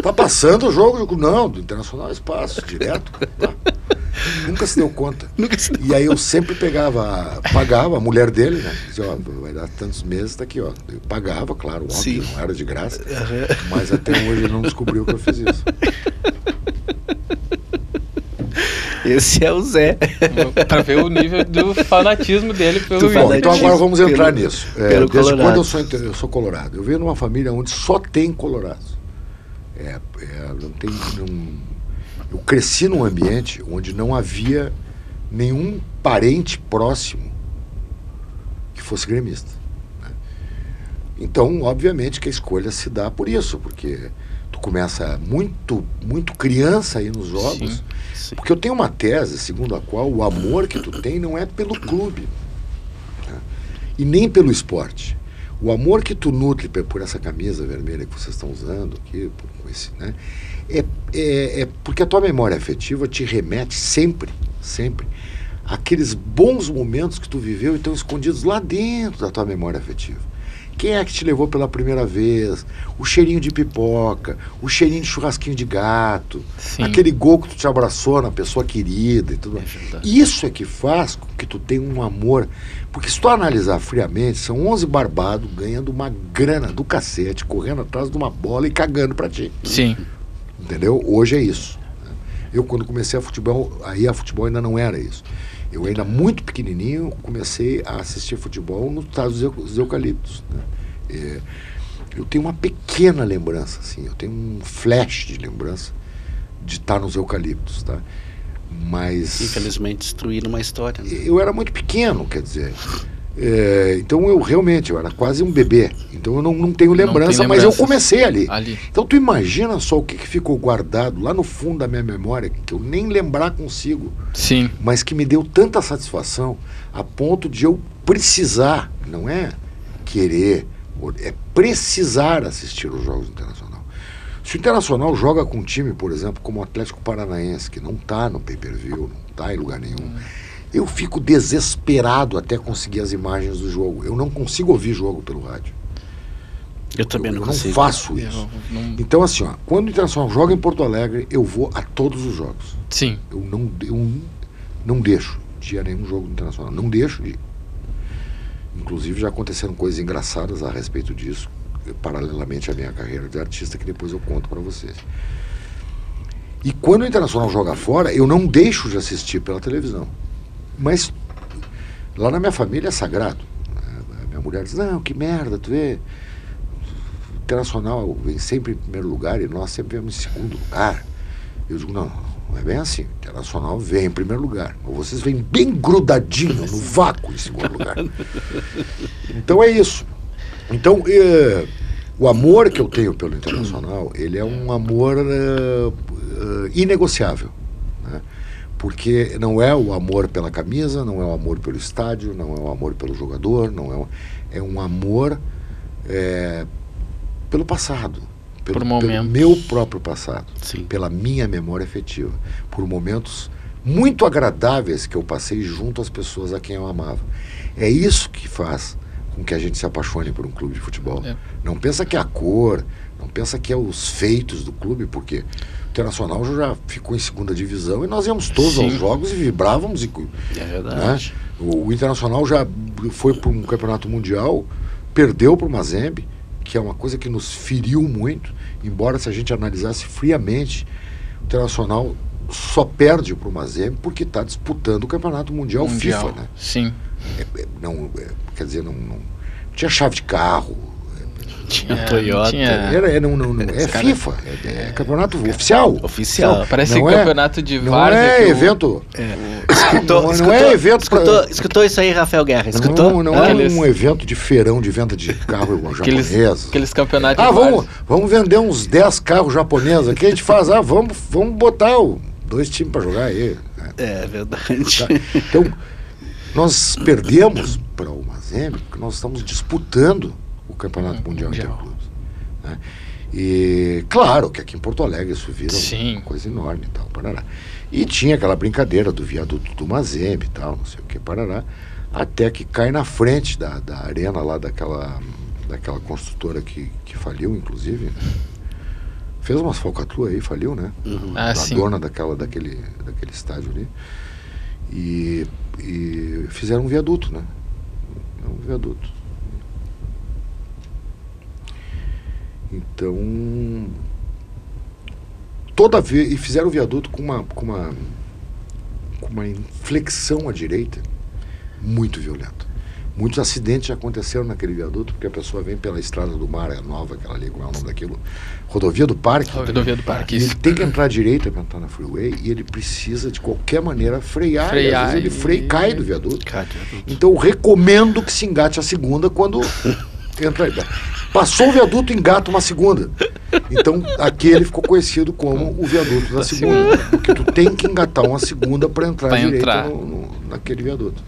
tá passando o jogo? Digo, não, do Internacional Espaço, direto. Tá. Nunca se deu conta. Se E aí eu sempre pegava, pagava a mulher dele, né? Dizia, ó, vai dar tantos meses, tá aqui, ó. Eu pagava, claro, óbvio, Sim. não era de graça. Mas até hoje ele não descobriu que eu fiz isso. Esse é o Zé. pra ver o nível do fanatismo dele pelo Bom, fala então agora vamos pelo- entrar nisso. É, pelo desde Colorado. quando eu sou, eu sou colorado? Eu venho numa família onde só tem colorados. É, é, não tem, não- eu cresci num ambiente onde não havia nenhum parente próximo que fosse gremista. né? Então, obviamente que a escolha se dá por isso, porque tu começa muito, muito criança aí nos jogos. Sim. Sim. Porque eu tenho uma tese segundo a qual o amor que tu tem não é pelo clube né? e nem pelo esporte. O amor que tu nutre por essa camisa vermelha que vocês estão usando aqui, por- com esse, né? é, é, é porque a tua memória afetiva te remete sempre, sempre, àqueles bons momentos que tu viveu e estão escondidos lá dentro da tua memória afetiva. Quem é que te levou pela primeira vez? O cheirinho de pipoca, o cheirinho de churrasquinho de gato, Sim. aquele gol que tu te abraçou na pessoa querida e tudo mais. verdade. Isso é que faz com que tu tenha um amor. Porque se tu analisar friamente, são 11 barbados ganhando uma grana do cacete, correndo atrás de uma bola e cagando pra ti. Sim. Entendeu? Hoje é isso. né? Eu, quando comecei a futebol, aí a futebol ainda não era isso. Eu ainda muito pequenininho comecei a assistir futebol no estado dos, eu- dos eucaliptos. né? É, eu tenho uma pequena lembrança, assim, eu tenho um flash de lembrança de estar nos eucaliptos, tá? Mas Infelizmente destruíram uma história. Né? eu era muito pequeno, quer dizer. É, então eu realmente, eu era quase um bebê. Então eu não, não tenho Não lembrança, mas eu comecei ali. Ali. Então tu imagina só o que, que ficou guardado lá no fundo da minha memória, que eu nem lembrar consigo, Sim. mas que me deu tanta satisfação a ponto de eu precisar, não é querer, é precisar assistir os jogos internacional. Se o Internacional joga com um time, por exemplo, como o Atlético Paranaense, que não está no pay-per-view, não está em lugar nenhum, eu fico desesperado até conseguir as imagens do jogo. Eu não consigo ouvir jogo pelo rádio. Eu também não eu consigo. não faço isso. Eu não- Então, assim, ó, quando o Internacional joga em Porto Alegre, eu vou a todos os jogos. Sim. Eu não, eu não deixo de ir a nenhum jogo do Internacional. Não deixo de ir. Inclusive, já aconteceram coisas engraçadas a respeito disso, paralelamente à minha carreira de artista, que depois eu conto para vocês. E quando o Internacional joga fora, eu não deixo de assistir pela televisão. Mas lá na minha família é sagrado. A minha mulher diz: Não, que merda, tu vê. Internacional vem sempre em primeiro lugar e nós sempre vemos em segundo lugar. Eu digo: Não, não é bem assim. Internacional vem em primeiro lugar. Mas vocês vêm bem grudadinho no vácuo em segundo lugar. Então é isso. Então, eh, o amor que eu tenho pelo Internacional, ele é um amor eh, eh, inegociável. Porque não é o amor pela camisa, não é o amor pelo estádio, não é o amor pelo jogador, não é, é um amor eh, pelo passado. Pelo, pelo meu próprio passado Sim. pela minha memória afetiva, por momentos muito agradáveis que eu passei junto às pessoas a quem eu amava. É isso que faz com que a gente se apaixone por um clube de futebol. É. Não pensa que é a cor, não pensa que é os feitos do clube, porque Internacional já ficou em segunda divisão e nós íamos todos Sim. aos jogos e vibrávamos e É né? verdade. O, o Internacional já foi para um campeonato mundial, perdeu para o Mazembe, que é uma coisa que nos feriu muito, embora se a gente analisasse friamente, o Internacional só perde para o Mazembe porque está disputando o campeonato mundial, Mundial. FIFA, né? Sim. É, é, não, é, quer dizer, não, não tinha chave de carro. Tinha É, Toyota. tinha- Era, é, não, não, não, é cara- FIFA, é, é campeonato oficial. Oficial. Parece Não é- campeonato de Não várzea. é que o- evento. Escutou, Não- não é evento pra- escutou, escutou isso aí, Rafael Guerra? Escutou? Não, não é Aqueles- um evento de feirão de venda de carro *laughs* Aqueles, japonês. aqueles campeonatos Ah, de vamos, vamos vender uns 10 carros japoneses aqui. A gente faz, ah, vamos, vamos botar o- dois times para jogar aí. né? É verdade. Tá? Então, nós perdemos para o Mazembe porque nós estamos disputando o Campeonato Hum, Mundial mundial. Interclubes. Né? E claro que aqui em Porto Alegre isso vira Sim. uma coisa enorme e tal. Parará. E tinha aquela brincadeira do viaduto do Mazembe e tal, não sei o que, parará. Até que cai na frente da, da arena lá daquela, daquela construtora que, que faliu, inclusive. Fez umas falcatruas aí, faliu, né? Ah, a sim. dona daquela, daquele, daquele estádio ali. E, e fizeram um viaduto, né? Um viaduto. Então. Toda vez. E fizeram o viaduto com uma, com uma. com uma inflexão à direita muito violenta. Muitos acidentes já aconteceram naquele viaduto, porque a pessoa vem pela estrada do mar, é nova, aquela ali, como é o nome daquilo? Rodovia do Parque. Rodovia do Parque, isso. Ele tem que entrar à direita para entrar na freeway e ele precisa, de qualquer maneira, frear. Frear às vezes ele freia e cai do viaduto. Cadê? Então eu recomendo que se engate a segunda quando entra. Passou o viaduto, engata uma segunda. Então aquele ficou conhecido como o viaduto da segunda. Porque tu tem que engatar uma segunda para entrar Pra à direita entrar. no- no- naquele viaduto.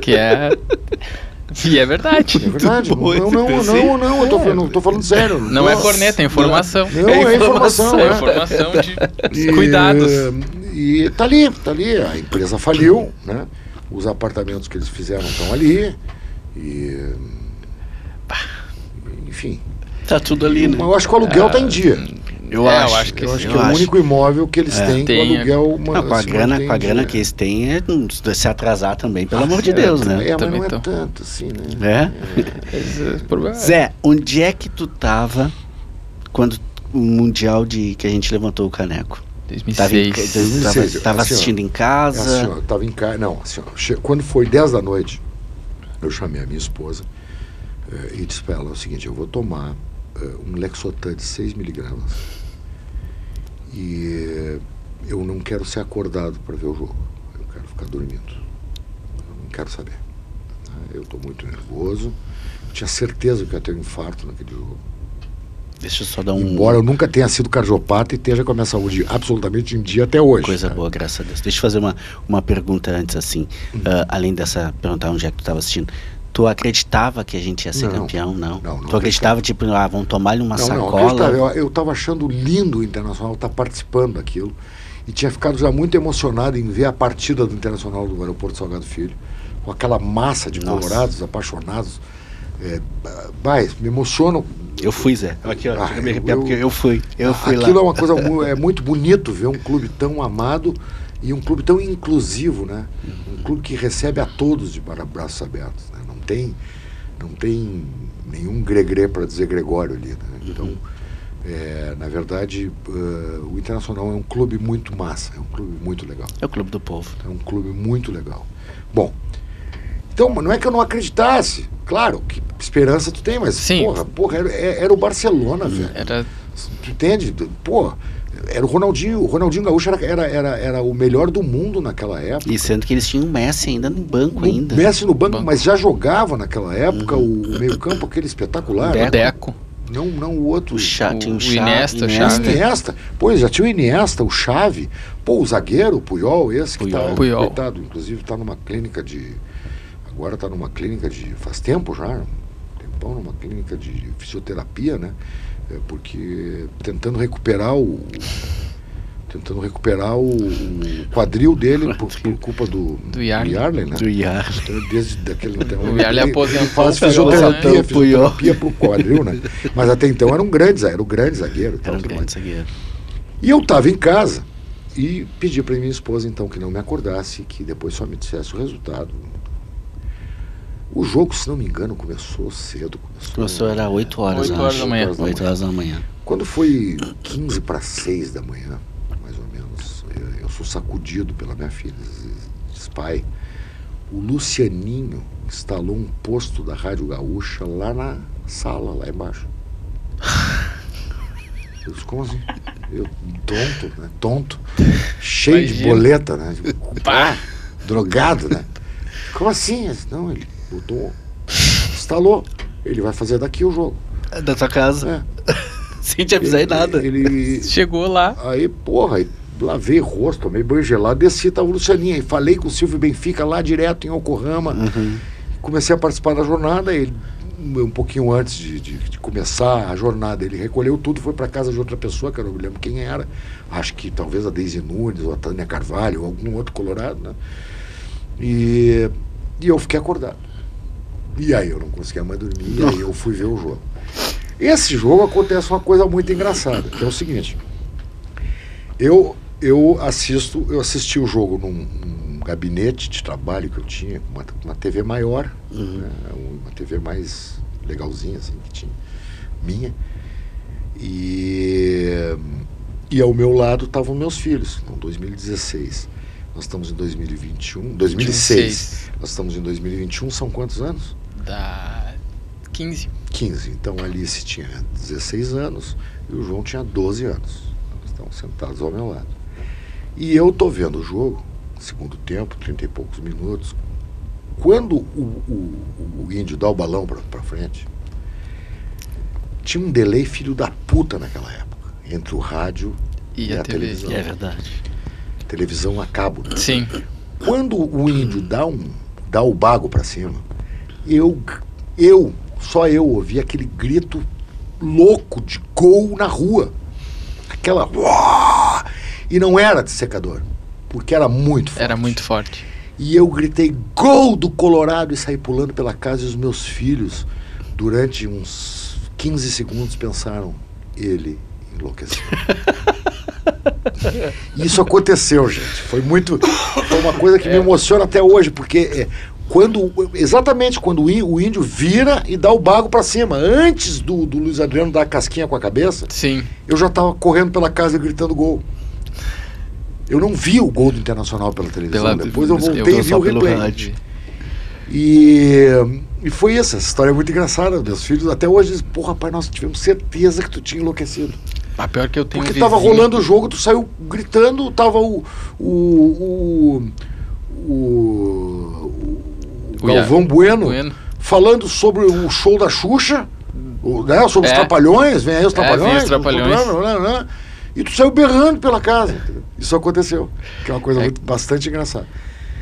Que é. E é verdade. É verdade. Não, não, texto, não, não, eu tô, falando- tô falando sério. Não é Tô- corneta, é informação. Não, é informação. É é. informação de E, cuidados. E tá ali, tá ali. A empresa faliu, né? Os apartamentos que eles fizeram estão ali. E. Enfim. Tá tudo ali, né? Eu acho que o aluguel tá em dia. Eu É, eu acho. acho que Eu acho eu que é o acho. único imóvel que eles É. têm o Tem- aluguel ma- Não, com a grana, com a em grana dia. que eles têm, é se atrasar também, pelo amor de Deus, né? É, mas Também não é tanto assim, né? É? É o. Zé, onde é que tu tava quando o Mundial de que a gente levantou o caneco? Tava, em, 2006. tava, 2006, tava assim, ó. assistindo em É assim, casa. ó, eu tava em casa. Não, assim, quando foi 10 da noite, eu chamei a minha esposa e disse para ela o seguinte: eu vou tomar eh, um Lexotan de 6 miligramas e eh, eu não quero ser acordado para ver o jogo. Eu quero ficar dormindo. Eu não quero saber. tá? Eu estou muito nervoso. Eu tinha certeza que eu ia ter um infarto naquele jogo. Deixa eu só dar um. Embora eu nunca tenha sido cardiopata e esteja com a minha saúde absolutamente em dia até hoje. Coisa tá? boa, graças a Deus. Deixa eu fazer uma, uma pergunta antes, assim. Hum. ah, além dessa, perguntar onde é que tu estava assistindo. Tu acreditava que a gente ia ser Não. campeão? Não. Não, não tu acreditava, tipo, ah, vão tomar-lhe uma Não, não, sacola? acreditava. eu, eu tava achando lindo o Internacional estar participando daquilo. E tinha ficado já muito emocionado em ver a partida do Internacional do Aeroporto Salgado Filho, com aquela massa de Nossa. colorados, apaixonados. É, vai, me emocionam. Eu fui, Zé. Aqui, ó. Ah, a me eu- eu- porque eu fui. Eu fui Aquilo lá. é uma coisa *laughs* é muito bonito ver um clube tão amado e um clube tão inclusivo, né? Um clube que recebe a todos de braços abertos. Né? Não tem não tem nenhum gregre para dizer Gregório ali. Né? Então, é, na verdade, eh, o Internacional é um clube muito massa, é um clube muito legal. É o clube do povo. É um clube muito legal. Bom, então não é que eu não acreditasse. Claro, que esperança tu tem, mas Sim. porra, porra era, era o Barcelona, velho. Era Tu entende? Pô, era o Ronaldinho, o Ronaldinho Gaúcho era, era, era, era o melhor do mundo naquela época. E sendo que eles tinham o Messi ainda no banco O ainda. Messi no banco, Banco. mas já jogava naquela época o, o meio-campo aquele espetacular. Deco. o Deco. Não, não o outro. O Chá, O- tinha o Iniesta, o Xavi. Iniesta. Pô, já tinha o Iniesta, o Chave. Pô, o zagueiro, o Puyol, esse que Puyol. tá, Puyol. coitado, inclusive tá numa clínica de... Agora tá numa clínica de... Faz tempo já, um tempão, numa clínica de fisioterapia, né? É, porque tentando recuperar o... Tentando recuperar o, o quadril dele *laughs* por, por culpa do, Do Yarley. né? Do Iar. Então, desde daquele *laughs* então, O Yarley aposentou faz fisioterapia, né? Fisioterapia pro quadril, né? Mas até então era um grande, zagueiro, era um grande zagueiro. Era um grande mais. zagueiro. E eu estava em casa e pedi para minha esposa então que não me acordasse, que depois só me dissesse o resultado. O jogo, se não me engano, começou cedo. Começou, Começou, era 8 horas, Oito eu horas acho. da manhã. Oito 8 horas da manhã. Quando foi 15 para 6 da manhã, mais ou menos, eu, eu sou sacudido pela minha filha. Diz, pai, o Lucianinho instalou um posto da Rádio Gaúcha lá na sala, lá embaixo. *laughs* Eu disse, como assim? Eu, tonto, né? Tonto. Cheio de Imagina. boleta, né? Pá, drogado, né? Como assim? Não, ele botou, instalou. Ele vai fazer daqui o jogo. Da tua casa. É. *laughs* Sem te avisar em nada. Ele, *laughs* Chegou lá. Aí, porra, aí lavei o rosto, tomei banho gelado, desci, tava o Lucianinho. Aí falei com o Silvio Benfica lá direto em Yokohama. Uhum. Comecei a participar da jornada. Ele um pouquinho antes de, de, de começar a jornada. Ele recolheu tudo, foi para casa de outra pessoa, que eu não me lembro quem era. Acho que talvez a Deise Nunes, ou a Tânia Carvalho, ou algum outro colorado, né? E, e eu fiquei acordado. E aí eu não conseguia mais dormir, e aí eu fui ver o jogo. Esse jogo acontece uma coisa muito engraçada, que é o seguinte. Eu, eu assisto, eu assisti o jogo num, num gabinete de trabalho que eu tinha, uma, uma TV maior, Uhum. né, uma TV mais legalzinha assim que tinha, minha. E, e ao meu lado estavam meus filhos, em 2016. Nós estamos em 2021, 2006. Nós estamos em 2021, são quantos anos? Da 15. 15. Então a Alice tinha 16 anos e o João tinha 12 anos. Eles estavam sentados ao meu lado. E eu tô vendo o jogo, segundo tempo, 30 e poucos minutos. Quando o, o, o índio dá o balão pra, pra frente, tinha um delay filho da puta naquela época, entre o rádio E, E a, a TV. televisão. É verdade. televisão a cabo. né? Sim. Quando o índio dá um dá o bago pra cima, eu eu só eu ouvi aquele grito louco de gol na rua. Aquela e não era de secador, porque era muito forte. Era muito forte. E eu gritei gol do Colorado e saí pulando pela casa e os meus filhos durante uns 15 segundos pensaram ele enlouqueceu. *laughs* Isso aconteceu, gente. Foi muito. Foi uma coisa que me emociona até hoje, porque é, quando. Exatamente quando o índio vira e dá o bago pra cima. Antes do, do Luiz Adriano dar a casquinha com a cabeça, Sim. eu já tava correndo pela casa gritando gol. Eu não vi o gol do Internacional pela televisão. Pela- Depois eu eu voltei vi e vi o replay. E, e foi isso, essa história é muito engraçada. Meus filhos até hoje dizem, porra, pai, nós tivemos certeza que tu tinha enlouquecido. A pior que eu tenho Porque tava vizinho- rolando o jogo, tu saiu gritando, tava o. o, o O Galvão bueno, Bueno. falando sobre o show da Xuxa, o, né, sobre os É. Trapalhões, vem aí os É, Trapalhões. os Trapalhões. né, né, né, E tu saiu berrando pela casa. Isso aconteceu. Que é uma coisa É. muito, bastante engraçada.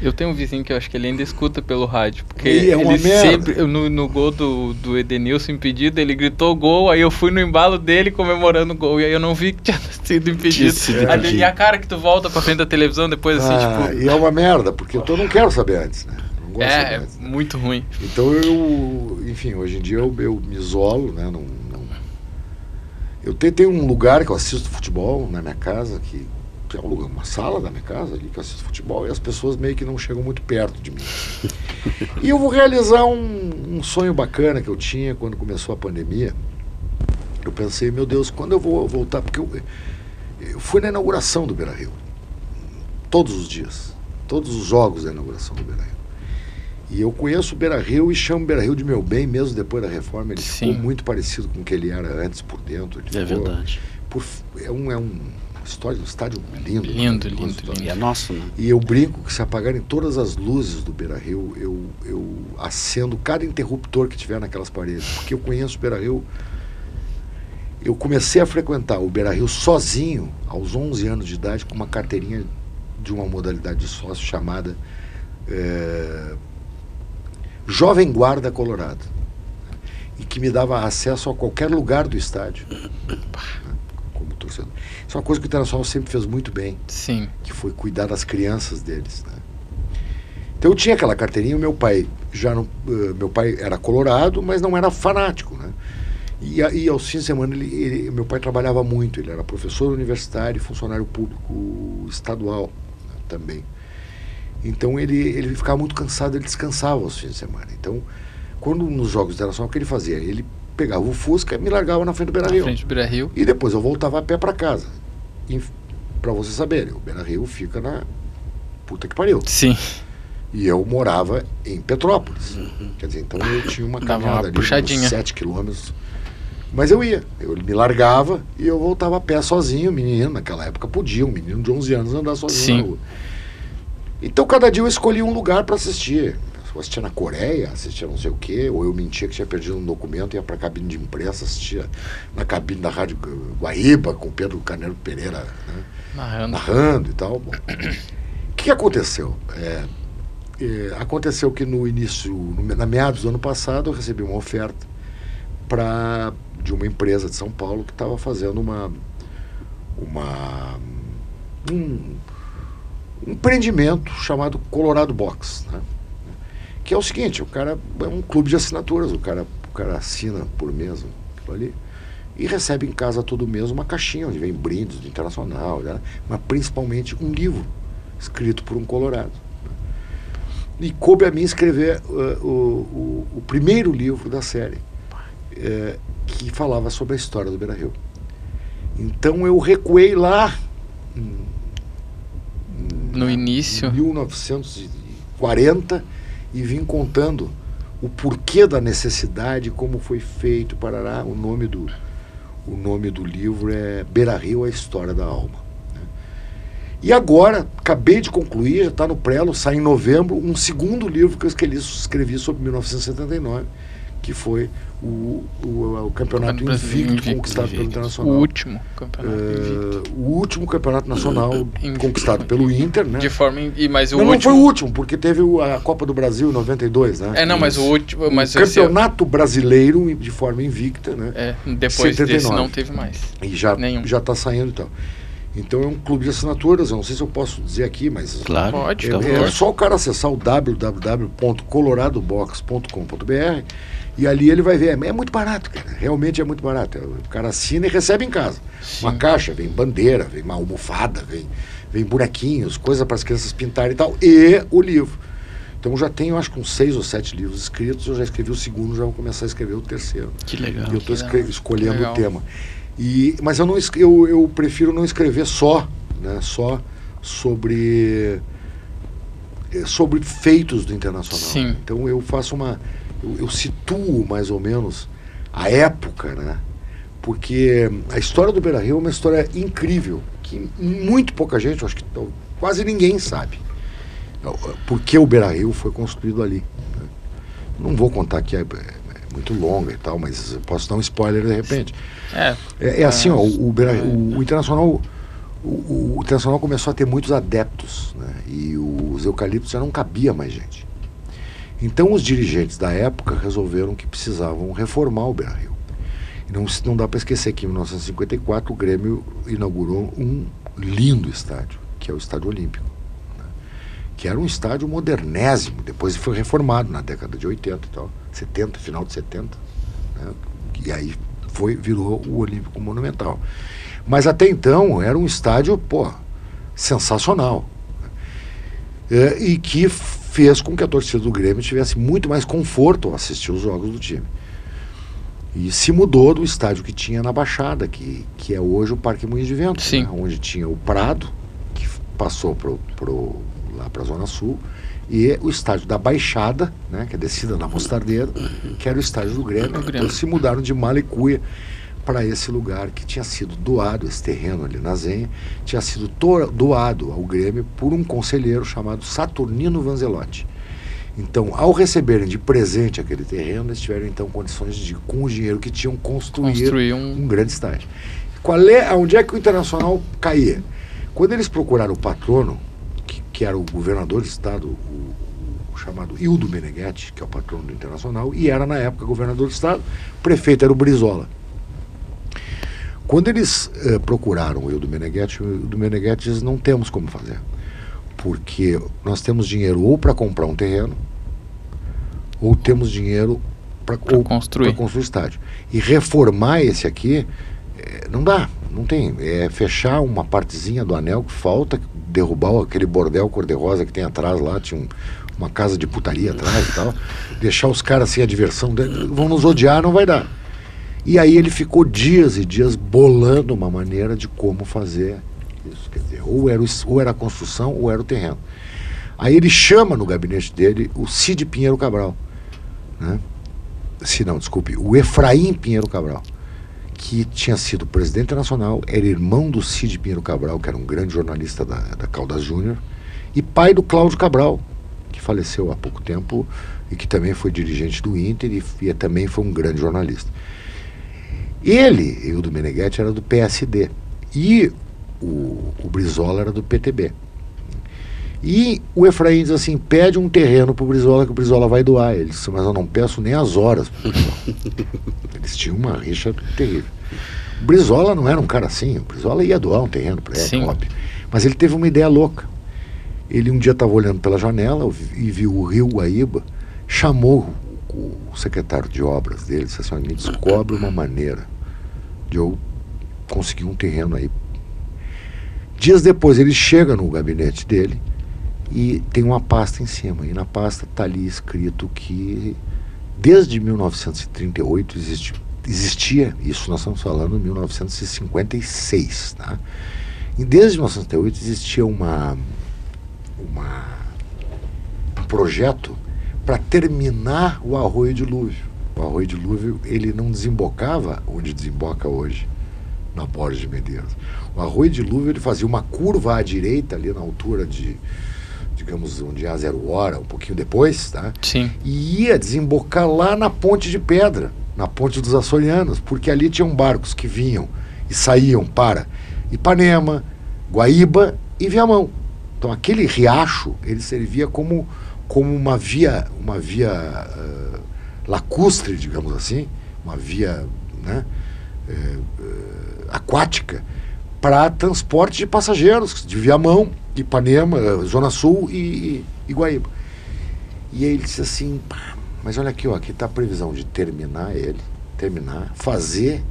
Eu tenho um vizinho que eu acho que ele ainda escuta pelo rádio. Porque E é uma ele merda. sempre, no, no gol do, do Edenilson impedido, ele gritou gol, aí eu fui no embalo dele comemorando o gol. E aí eu não vi que tinha *laughs* sido impedido. E a cara que tu volta pra frente da televisão depois, assim, Ah, tipo. E é uma merda, porque eu não quero saber antes, né? Gosto É, é antes. muito ruim. Então eu, enfim, hoje em dia eu, eu me isolo, né? Não, não- Eu tenho, tenho um lugar que eu assisto futebol na minha casa, que é um lugar, uma sala da minha casa ali que eu assisto futebol e as pessoas meio que não chegam muito perto de mim. *laughs* e eu vou realizar um, um sonho bacana que eu tinha quando começou a pandemia. Eu pensei, meu Deus, quando eu vou voltar? Porque eu, eu fui na inauguração do Beira Rio. Todos os dias. Todos os jogos da inauguração do Beira Rio. E eu conheço o Beira Rio e chamo o Beira Rio de meu bem, mesmo depois da reforma. Ele Sim. ficou muito parecido com o que ele era antes por dentro. Ele É ficou- verdade. por- é um, é um história, um estádio lindo. Lindo, maravilhoso, lindo, tal. E é nosso, né? E eu brinco que se apagarem todas as luzes do Beira Rio, eu, eu acendo cada interruptor que tiver naquelas paredes. Porque eu conheço o Beira Rio. Eu comecei a frequentar o Beira Rio sozinho aos 11 anos de idade com uma carteirinha de uma modalidade de sócio chamada eh, Jovem Guarda Colorado. E que me dava acesso a qualquer lugar do estádio. Como torcedor. Isso é uma coisa que o Internacional sempre fez muito bem Sim. que foi cuidar das crianças deles. Né? Então eu tinha aquela carteirinha, meu pai já não, eh, meu pai era colorado, mas não era fanático, né? E, a- e aos fins de semana ele, ele- meu pai trabalhava muito, ele era professor universitário funcionário público estadual né, também. Então ele, ele ficava muito cansado, ele descansava aos fins de semana. Então, quando nos jogos de Internacional, o que ele fazia? Ele pegava o Fusca e me largava na frente do Beira Na Rio. frente do Beira Rio. E depois eu voltava a pé para casa. Para vocês saberem, o Beira Rio fica na puta que pariu. Sim. E eu morava em Petrópolis. Quer dizer, então eu tinha uma Dava uma caminhada ali uns puxadinha. 7 quilômetros. Mas eu ia, eu me largava e eu voltava a pé sozinho, menino. Naquela época podia, um menino de 11 anos andar sozinho Sim. na rua. Então cada dia eu escolhia um lugar para assistir. Eu assistia na Coreia, assistia não sei o quê, ou eu mentia que tinha perdido um documento, ia para a cabine de imprensa, assistia na cabine da Rádio Guaíba com o Pedro Carneiro Pereira né, Narrando. narrando e tal. Bom, o que, aconteceu? É, eh, aconteceu que no início, no, na meados do ano passado, eu recebi uma oferta para de uma empresa de São Paulo que estava fazendo uma uma um, um empreendimento chamado Colorado Box, né? que é o seguinte, o cara é um clube de assinaturas, o cara, o cara assina por mês aquilo ali e recebe em casa todo mês uma caixinha onde vem brindes do Internacional, né? mas principalmente um livro escrito por um colorado. E coube a mim escrever uh, o, o, o, primeiro livro da série, uh, que falava sobre a história do Beira Rio. Então eu recuei lá. No início? 1940 e vim contando o porquê da necessidade, como foi feito, parará. O nome do, o nome do livro é Beira Rio, a História da Alma. Né? E agora, acabei de concluir, já está no prelo, sai em novembro, um segundo livro que eu escrevi, escrevi sobre 1979 que foi o, o, o campeonato invicto, invicto conquistado invicto. pelo Internacional. O último campeonato uh, O último campeonato nacional *coughs* conquistado pelo Inter, né? De forma e mas o não, último... não foi o último, porque teve a Copa do Brasil em 92, né? É, não, mas o último, mas o campeonato brasileiro de forma invicta, né? É, depois 79. desse não teve mais. E já Nenhum. já está saindo então. Então é um clube de assinaturas, eu não sei se eu posso dizer aqui, mas claro, pode, é, é só o cara acessar o www.coloradobox.com.br e ali ele vai ver, é muito barato, cara. Realmente é muito barato. O cara assina e recebe em casa. Sim. Uma caixa, vem bandeira, vem uma almofada, vem, vem bonequinhos, coisa para as crianças pintarem e tal. E o livro. Então já tenho, acho que uns seis ou sete livros escritos. Eu já escrevi o segundo, já vou começar a escrever o terceiro. Que legal. E eu estou escolhendo o tema. E, mas eu, não, eu, eu prefiro não escrever só, né, só sobre, eh, sobre feitos do Internacional. Sim. Então eu faço uma eu, eu situo mais ou menos a época, né? Porque a história do Beira Rio é uma história incrível, que muito pouca gente, acho que quase ninguém sabe. Por que o Beira Rio foi construído ali. Né? Não vou contar que é, é, muito longa e tal, mas posso dar um spoiler de repente. É, é, é assim, ó, o, o, o Internacional. O, o, Internacional começou a ter muitos adeptos, né? E os eucaliptos já não cabia mais gente. Então os dirigentes da época resolveram que precisavam reformar o Beira-Rio. E não, não dá para esquecer que em 1954 o Grêmio inaugurou um lindo estádio, que é o Estádio Olímpico. Né? Que era um estádio modernésimo, depois foi reformado na década de 80 e tal, 70, final de 70. Né? E aí foi, virou o Olímpico Monumental. Mas até então era um estádio, pô, sensacional. Né? É, e que fez com que a torcida do Grêmio tivesse muito mais conforto ao assistir os jogos do time. E se mudou do estádio que tinha na Baixada, que, que é hoje o Parque Moinhos de Vento, Sim. Né, onde tinha o Prado, que passou pro, pro, lá para a Zona Sul, e o estádio da Baixada, né, que é descida da Mostardeira, que era o estádio do Grêmio. Grêmio. Então se mudaram de Malicuia para esse lugar que tinha sido doado, esse terreno ali na Zenha, tinha sido doado ao Grêmio por um conselheiro chamado Saturnino Vanzelotti. Então, ao receberem de presente aquele terreno, eles tiveram então condições de, com o dinheiro que tinham, construir, construir um... um... grande estádio. Qual é, onde é que o Internacional caía? Quando eles procuraram o patrono, que, que era o governador do estado, o, chamado Hildo Meneghetti, que é o patrono do Internacional, e era na época governador do estado, prefeito era o Brizola. Quando eles eh, procuraram o Ildo Meneghetti, o Ildo Meneghetti diz, não temos como fazer. Porque nós temos dinheiro ou para comprar um terreno, ou temos dinheiro para construir. construir estádio. E reformar esse aqui, eh, não dá, não tem. É fechar uma partezinha do anel que falta, derrubar aquele bordel cor-de-rosa que tem atrás lá, tinha um, uma casa de putaria atrás e tal, deixar os caras sem a diversão, vão nos odiar, não vai dar. E aí ele ficou dias e dias bolando uma maneira de como fazer isso. Quer dizer, ou era, o, ou era a construção ou era o terreno. Aí ele chama no gabinete dele o Cid Pinheiro Cabral. Né? Se não, desculpe, o Efraim Pinheiro Cabral, que tinha sido presidente nacional, era irmão do Cid Pinheiro Cabral, que era um grande jornalista da, da Caldas Júnior, e pai do Cláudio Cabral, que faleceu há pouco tempo e que também foi dirigente do Inter e, e também foi um grande jornalista. Ele, o do Meneghetti, era do PSD. E o, o Brizola era do PTB. E o Efraim diz assim: pede um terreno pro Brizola que o Brizola vai doar. Ele disse, mas eu não peço nem as horas. pro Brizola." *laughs* Eles tinham uma rixa terrível. O Brizola não era um cara assim, o Brizola ia doar um terreno para ele, óbvio. Mas ele teve uma ideia louca. Ele um dia estava olhando pela janela e viu o rio Guaíba, chamou o, secretário de obras dele, disse assim, "Olha, me descobre uma maneira de eu conseguir um terreno aí. Dias depois ele chega no gabinete dele e tem uma pasta em cima. E na pasta está ali escrito que desde 1938 existe, existia, isso nós estamos falando em 1956, tá? E desde 1938 existia uma, uma, um projeto para terminar o arroio dilúvio. O arroio dilúvio ele não desembocava onde desemboca hoje, na Borges de Medeiros. O arroio dilúvio ele fazia uma curva à direita ali na altura de, digamos, onde é a zero hora, um pouquinho depois, tá? Sim. e ia desembocar lá na ponte de pedra, na ponte dos Açorianos, porque ali tinham barcos que vinham e saíam para Ipanema, Guaíba e Viamão. Então aquele riacho ele servia como, como uma via, uma via ah, lacustre, digamos assim, uma via né, eh, aquática para transporte de passageiros de Viamão, Ipanema, Zona Sul e, e, Guaíba. E aí ele disse assim, "Pá, mas olha aqui, ó, aqui está a previsão de terminar ele, terminar, fazer,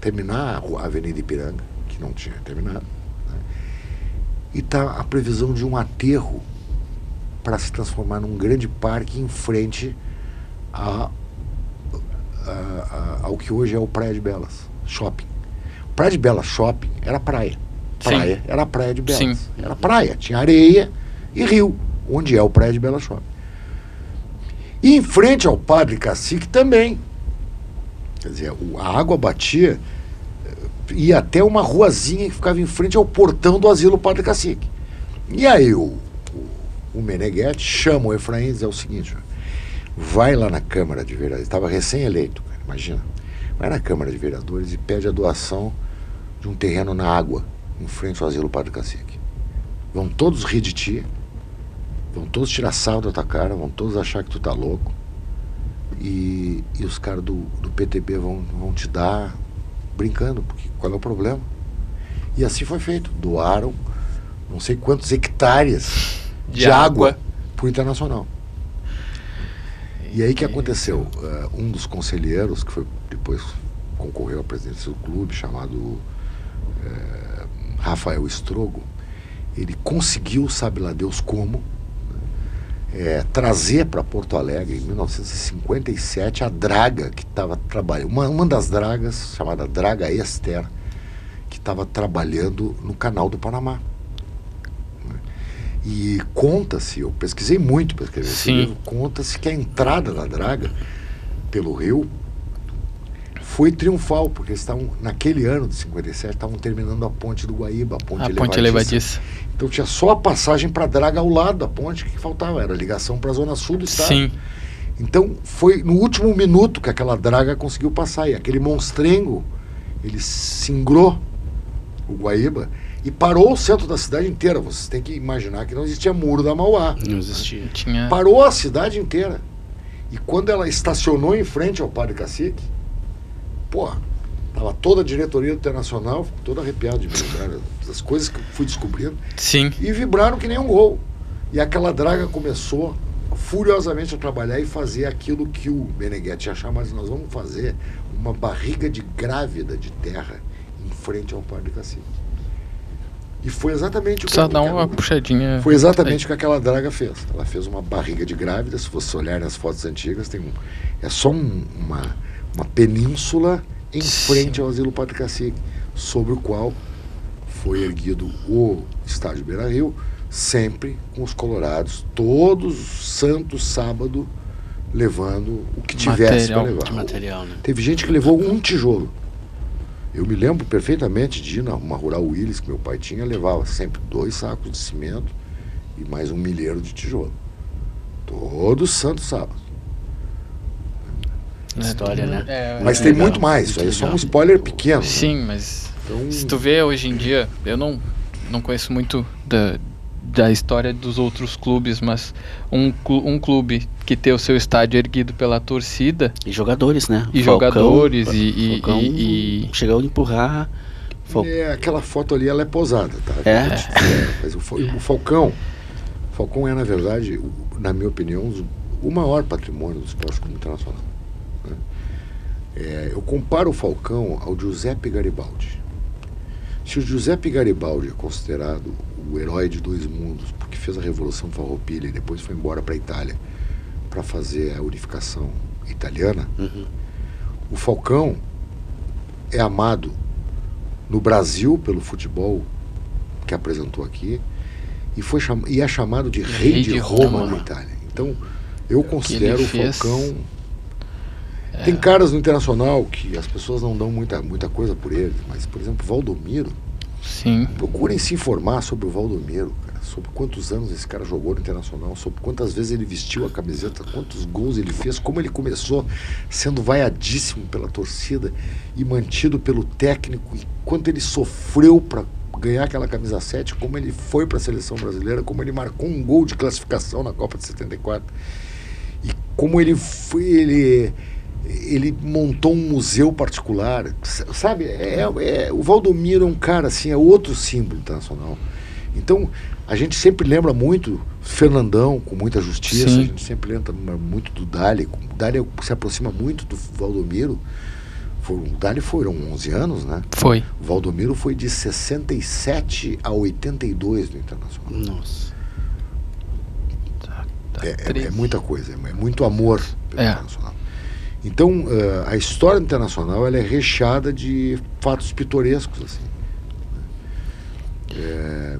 terminar a Avenida Ipiranga, que não tinha terminado, né? e está a previsão de um aterro para se transformar num grande parque em frente a, a- a- ao que hoje é o Praia de Belas, shopping. Praia de Belas Shopping era praia. Sim. Praia era a Praia de Belas. Sim. Era praia, tinha areia e rio, onde é o Praia de Belas Shopping. E em frente ao Padre Cacique também. Quer dizer, a água batia, eh, ia até uma ruazinha que ficava em frente ao portão do asilo Padre Cacique. E aí o, o, Meneghetti chama o Efraim e diz é o seguinte, vai lá na Câmara de Vereadores, estava recém-eleito, imagina. Vai na Câmara de Vereadores e pede a doação de um terreno na água, em frente ao asilo Padre Cacique. Vão todos rir de ti, vão todos tirar sal da tua cara, vão todos achar que tu tá louco. E, e os caras do, do PTB vão, vão te dar brincando, porque qual é o problema? E assim foi feito. Doaram não sei quantos hectares de, De água água. para o Internacional. E aí que aconteceu? Eh, um dos conselheiros, que foi depois concorreu à presidência do clube, chamado eh, Rafael Estrogo, ele conseguiu, sabe lá Deus como, eh, trazer para Porto Alegre, em 1957, a draga que estava trabalhando, uma, uma das dragas, chamada Draga Esther, que estava trabalhando no canal do Panamá. E conta-se, eu pesquisei muito para escrever esse livro, conta-se que a entrada da draga pelo rio foi triunfal, porque estavam, naquele ano de 57, estavam terminando a ponte do Guaíba, a ponte, A ponte elevadiça. Então tinha só a passagem para Draga ao lado da ponte que faltava, era a ligação para a zona sul do estado. Sim. Então foi no último minuto que aquela draga conseguiu passar. E aquele monstrengo, ele singrou o Guaíba e parou o centro da cidade inteira. Vocês têm que imaginar que não existia muro da Mauá. Não existia. Tinha. Parou a cidade inteira. E quando ela estacionou em frente ao Padre Cacique, pô, tava toda a diretoria Internacional, todo arrepiado de lembrar das coisas que eu fui descobrindo Sim. e vibraram que nem um gol. E aquela draga começou furiosamente a trabalhar e fazer aquilo que o Meneghetti achava, mas nós vamos fazer uma barriga de grávida de terra em frente ao Padre Cacique. E foi exatamente o que Só dá uma puxadinha. foi exatamente o que aquela draga fez. Ela fez uma barriga de grávida, se você olhar nas fotos antigas, tem um, é só um- uma, uma península em Sim. frente ao asilo Padre Cacique, sobre o qual foi erguido o estádio Beira Rio, sempre com os colorados, todos santo sábado, levando o que tivesse para levar. Material, né? Teve gente que levou um tijolo. Eu me lembro perfeitamente de ir numa Rural Willis que meu pai tinha, levava sempre dois sacos de cimento e mais um milheiro de tijolo. Todo santo sábado. História, né? É, Mas é tem legal, muito mais, isso aí é só um spoiler pequeno. né? Sim, mas Então, se tu vê hoje em dia, eu não, não conheço muito da, da história dos outros clubes, mas um, um clube que tem o seu estádio erguido pela torcida E jogadores, né? e Falcão- jogadores e, e- Falcão e- e- chegou a empurrar. Fal- É, aquela foto ali, ela é posada, tá? É? Mas o, o Falcão, o Falcão é, na verdade, na minha opinião, o maior patrimônio do esporte como internacional. né? É, eu comparo o Falcão ao Giuseppe Garibaldi. Se o Giuseppe Garibaldi é considerado o herói de dois mundos, porque fez a Revolução Farroupilha e depois foi embora para a Itália para fazer a unificação italiana, Uhum. o Falcão é amado no Brasil pelo futebol que apresentou aqui e, foi cham... e é chamado de Rei, de, Roma, Roma. na Itália. Então, eu considero o fez- Falcão. Tem caras no internacional que as pessoas não dão muita, muita coisa por ele, mas, por exemplo, Valdomiro. Sim, Procurem se informar sobre o Valdomiro, cara, sobre quantos anos esse cara jogou no Internacional, sobre quantas vezes ele vestiu a camiseta, quantos gols ele fez, como ele começou sendo vaiadíssimo pela torcida e mantido pelo técnico, e quanto ele sofreu para ganhar aquela camisa 7, como ele foi para a seleção brasileira, como ele marcou um gol de classificação na Copa de 74 e como ele foi, ele ele montou um museu particular, sabe? É, é- o Valdomiro é um cara assim, é outro símbolo internacional. Então, a gente sempre lembra muito Fernandão, com muita justiça, Sim. a gente sempre lembra muito do Dali. O Dali se aproxima muito do Valdomiro. Foram, o Dali foram 11 anos, né? foi. O Valdomiro foi de 67 a 82 no Internacional. Nossa. Tá, tá, É, é- é muita coisa, é muito amor pelo É. internacional. Então, eh, a história internacional ela é recheada de fatos pitorescos, assim. É,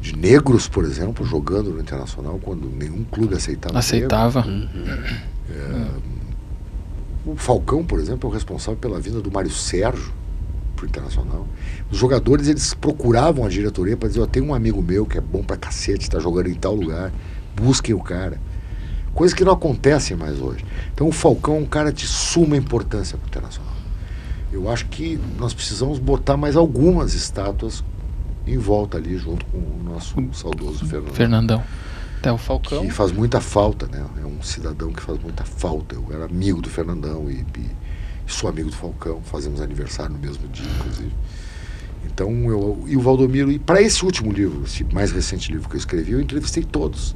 de negros, por exemplo, jogando no internacional quando nenhum clube aceitava. Aceitava. Uhum. negro. O Falcão, por exemplo, é o responsável pela vinda do Mário Sérgio pro internacional. Os jogadores eles procuravam a diretoria para dizer: ó, tem um amigo meu que é bom pra cacete, está jogando em tal lugar, busquem o cara. Coisa que não acontece mais hoje. Então o Falcão é um cara de suma importância para o Internacional. Eu acho que nós precisamos botar mais algumas estátuas em volta ali, junto com o nosso saudoso Fernando. Fernandão. Até o Falcão. Que faz muita falta, né? É um cidadão que faz muita falta. Eu era amigo do Fernandão e, e sou amigo do Falcão. Fazemos aniversário no mesmo dia, inclusive. Então, eu, e o Valdomiro, e para esse último livro, esse mais recente livro que eu escrevi, eu entrevistei todos.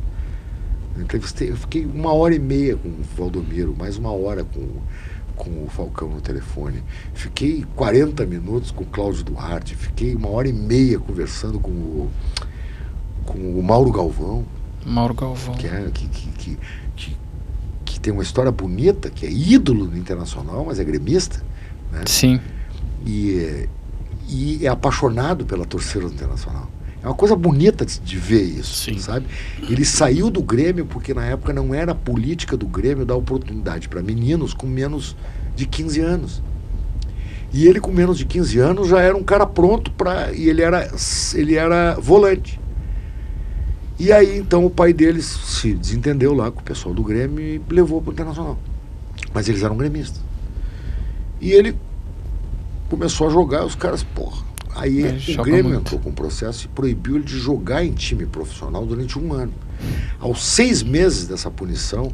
Entrevistei, eu fiquei uma hora e meia com o Valdomiro, mais uma hora com, com o Falcão no telefone. Fiquei 40 minutos com o Cláudio Duarte, fiquei uma hora e meia conversando com o, com o Mauro Galvão Mauro Galvão. que, é, que, que, que, que, tem uma história bonita, que é ídolo no internacional, mas é gremista, né? Sim. E, é- e é apaixonado pela torcida do internacional. É uma coisa bonita de, de ver isso, Sim. sabe? Ele saiu do Grêmio porque na época não era a política do Grêmio dar oportunidade para meninos com menos de 15 anos. E ele com menos de 15 anos já era um cara pronto para e ele era ele era volante. E aí então o pai deles se desentendeu lá com o pessoal do Grêmio e levou para o Internacional. Mas eles eram gremistas. E ele começou a jogar, os caras, porra. Aí Ele o Grêmio muito. entrou com um processo e proibiu ele de jogar em time profissional durante um ano. Aos seis meses dessa punição,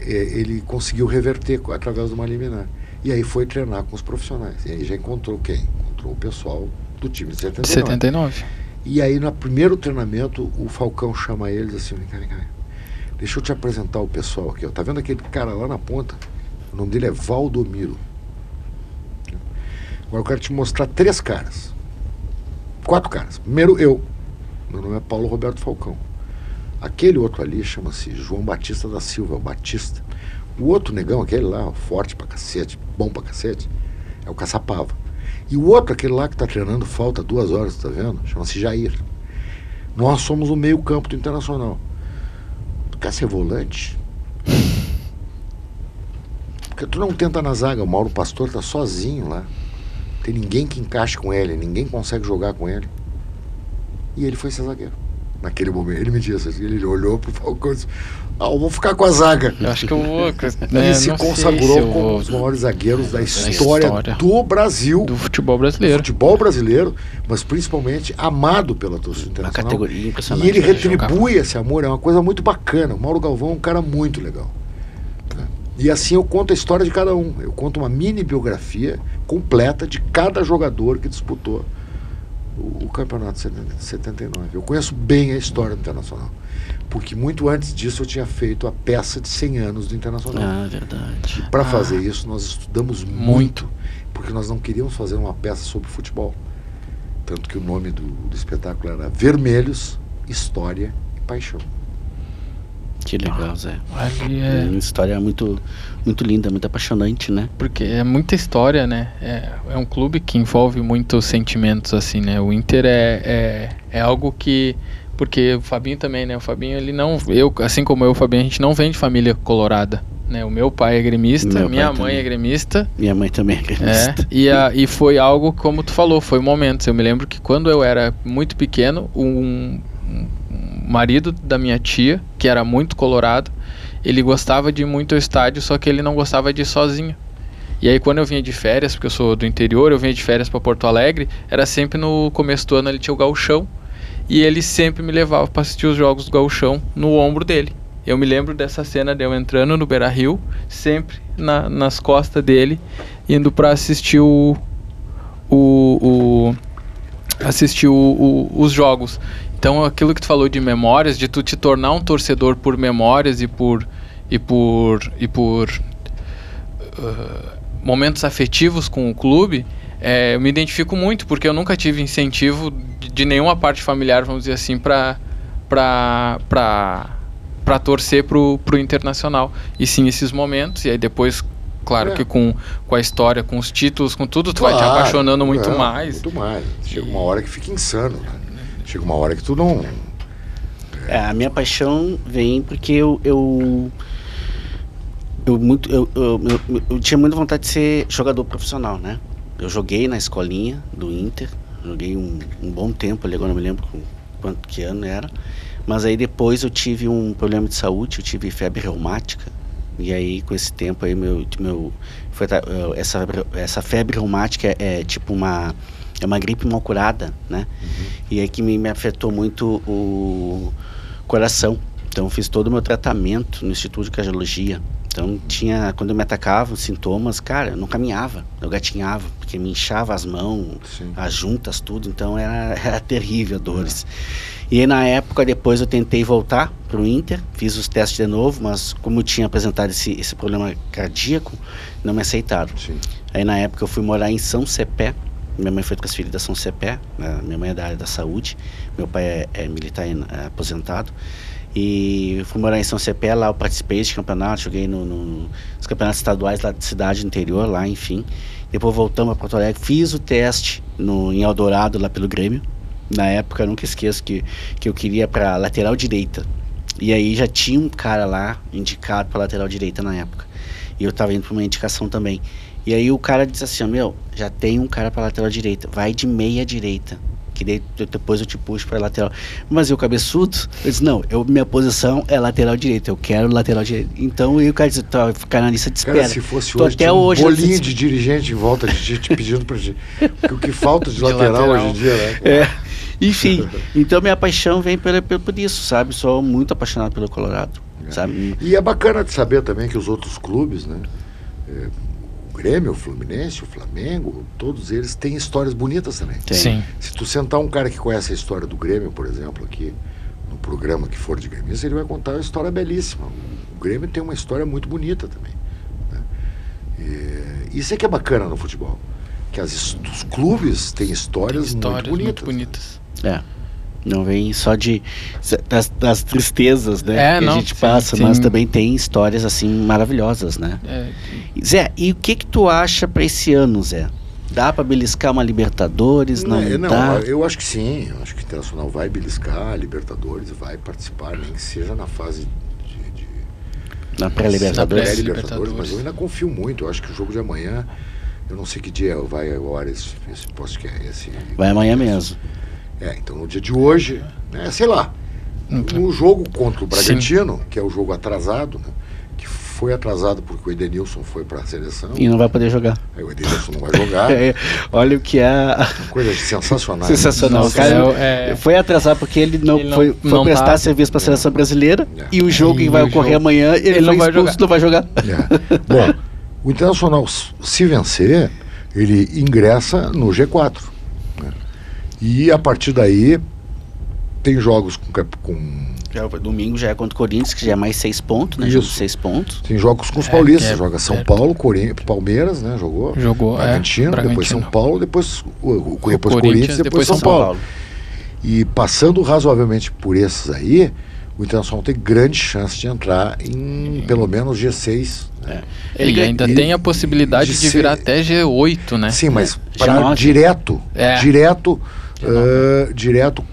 eh, ele conseguiu reverter através de uma liminar. E aí foi treinar com os profissionais. E aí já encontrou quem? Encontrou o pessoal do time de 79. 79. E aí, no primeiro treinamento, o Falcão chama eles assim: vem cá, vem cá. vem cá. Deixa eu te apresentar o pessoal aqui. Ó. Tá vendo aquele cara lá na ponta? O nome dele é Valdomiro. Agora eu quero te mostrar três caras. Quatro caras. Primeiro, eu. Meu nome é Paulo Roberto Falcão. Aquele outro ali chama-se João Batista da Silva, o Batista. O outro negão, aquele lá, forte pra cacete, bom pra cacete, é o Caçapava. E o outro, aquele lá que tá treinando falta duas horas, tá vendo? Chama-se Jair. Nós somos o meio campo do Internacional. Tu quer ser volante? Porque tu não tenta na zaga, o Mauro Pastor tá sozinho lá. Tem ninguém que encaixe com ele, ninguém consegue jogar com ele. E ele foi ser zagueiro. naquele momento. Ele me disse, assim, ele olhou pro Falcão e disse, ah, eu vou ficar com a zaga. Eu acho que eu vou. Né, e se consagrou se como um dos maiores zagueiros da história, história, do Brasil. Do futebol brasileiro. Do futebol brasileiro, mas principalmente amado pela torcida internacional. Uma categoria impressionante. E ele retribui esse amor, é uma coisa muito bacana. O Mauro Galvão é um cara muito legal. E assim eu conto a história de cada um. Eu conto uma mini biografia completa de cada jogador que disputou o, o campeonato de 79. Eu conheço bem a história do Internacional porque muito antes disso eu tinha feito a peça de 100 anos do Internacional. Ah, verdade. E para ah. fazer isso nós estudamos muito, muito, porque nós não queríamos fazer uma peça sobre futebol. Tanto que o nome do, do espetáculo era Vermelhos, História e Paixão. Que legal, Zé. Ali é... Uma história muito, muito linda, muito apaixonante, né? Porque é muita história, né? É, é um clube que envolve muitos sentimentos, assim, né? O Inter é, é, é algo que porque o Fabinho também, né? O Fabinho, ele não. Eu, assim como eu, o Fabinho, a gente não vem de família colorada. Né? O meu pai é gremista, meu minha mãe também. é gremista. Minha mãe também é gremista. É, e, a, e foi algo, como tu falou, foi momentos. Eu me lembro que quando eu era muito pequeno, um, um marido da minha tia, que era muito colorado, ele gostava de ir muito ao estádio, só que ele não gostava de ir sozinho. E aí quando eu vinha de férias, porque eu sou do interior, eu vinha de férias para Porto Alegre, era sempre no começo do ano ele tinha o gauchão. E ele sempre me levava para assistir os jogos do Gauchão no ombro dele. Eu me lembro dessa cena de eu entrando no Beira Rio, sempre na, nas costas dele, indo para assistir o. o, o assistir o, o, os jogos. Então aquilo que tu falou de memórias, de tu te tornar um torcedor por memórias e por e por e por uh, momentos afetivos com o clube, é, eu me identifico muito porque eu nunca tive incentivo de, de nenhuma parte familiar, vamos dizer assim, para para para torcer pro, pro internacional. E sim esses momentos e aí depois claro é. que com, com a história, com os títulos, com tudo, tu claro, vai te apaixonando muito é, mais. Muito mais. Chega uma hora que fica insano. Né? Chega uma hora que tu não. É, a minha paixão vem porque eu, eu eu, muito, eu, eu, eu, eu, tinha muita vontade de ser jogador profissional, né? Eu joguei na escolinha do Inter, joguei um, um bom tempo ali, agora não me lembro com quanto que ano era. Mas aí depois eu tive um problema de saúde, eu tive febre reumática. E aí com esse tempo aí meu, meu foi, essa, essa febre reumática é, é tipo uma é uma gripe mal curada, né? Uhum. E aí que me, me afetou muito o coração. Então fiz todo o meu tratamento no Instituto de Cardiologia então tinha, quando eu me atacava, os sintomas, cara, eu não caminhava, eu gatinhava, porque me inchava as mãos, Sim. as juntas, tudo, então era, *laughs* era terrível dores. É. E aí, na época, depois eu tentei voltar para o Inter, fiz os testes de novo, mas como eu tinha apresentado esse, esse problema cardíaco, não me aceitaram. Sim. Aí na época eu fui morar em São Cepé, minha mãe foi transferida a São Cepé, né? minha mãe é da área da saúde, meu pai é, é militar é aposentado. E fui morar em São Cepé, lá eu participei de campeonato, joguei no, no, nos campeonatos estaduais lá de cidade interior, lá, enfim. Depois voltamos para Porto Alegre, fiz o teste no, em Eldorado, lá pelo Grêmio. Na época, eu nunca esqueço que, que eu queria para lateral direita. E aí já tinha um cara lá indicado para lateral direita na época. E eu estava indo para uma indicação também. E aí o cara disse assim: Meu, já tem um cara para lateral direita, vai de meia direita que daí depois eu te puxo para lateral. Mas eu cabeçudo, eu disse, não, eu, minha posição é lateral direito, eu quero lateral direito. Então eu, cara, disse, tá, ficar na lista de espera. Cara, se fosse Tô hoje, até um hoje, bolinho de dirigente em volta de ti, te pedindo para gente. Porque o que falta de, *laughs* de lateral, lateral, hoje em dia, né? É. Enfim, então minha paixão vem por, por isso, sabe? Sou muito apaixonado pelo Colorado, é. sabe? E é bacana de saber também que os outros clubes, né? É, Grêmio, o Fluminense, o Flamengo, todos eles têm histórias bonitas também. Tem. Sim. Se tu sentar um cara que conhece a história do Grêmio, por exemplo, aqui no programa que for de gremista, ele vai contar uma história belíssima. O Grêmio tem uma história muito bonita também. Né? E, isso é que é bacana no futebol. Que as, os clubes têm histórias, histórias muito bonitas. Muito bonitas. É. Não vem só de das, das tristezas, né? É, que não, a gente sim, passa, sim. mas também tem histórias assim maravilhosas, né? É. Zé, e o que que tu acha para esse ano, Zé? Dá para beliscar uma Libertadores? Não, não, não dá? eu acho que sim. Eu acho que o Internacional vai beliscar a Libertadores, vai participar, nem que seja na fase de. de na pré-Libertadores. Pré -Libertadores, mas eu ainda confio muito. Eu acho que o jogo de amanhã, eu não sei que dia vai agora esse, esse posto que é esse. Vai amanhã mesmo. É, então no dia de hoje, né, sei lá, No jogo contra o Bragantino, que é o jogo atrasado, né? que foi atrasado porque o Edenilson foi para a seleção. E não vai poder jogar. Aí o Edenilson não vai jogar. *laughs* É, olha o que é. Coisa sensacional. Sensacional. O cara é- é- foi atrasado porque ele não, Ele não- foi, foi não prestar tá- serviço para a seleção brasileira É. e o jogo E que vai ocorrer jogo- amanhã ele, ele não vai expulso, jogar. não vai jogar. É. Bom, o Internacional, se vencer, ele ingressa no G4. E a partir daí, tem jogos com, com Já, domingo já é contra o Corinthians, que já é mais seis pontos, né? Jogo de seis pontos. Tem jogos com os É, paulistas, é joga São perto. Paulo, Corim- Palmeiras, né? Jogou. Jogou, é, Bragantino, depois Bragantino. São Paulo, depois o, o, depois Corinthians, Corinthians, depois, depois São, São Paulo. E passando razoavelmente por esses aí, o Internacional tem grande chance de entrar em pelo menos G6. né? Ele ganha- ainda e- tem a possibilidade de de, virar ser- até G8, né? Sim, mas para nove. direto, É. direto, ah, direto,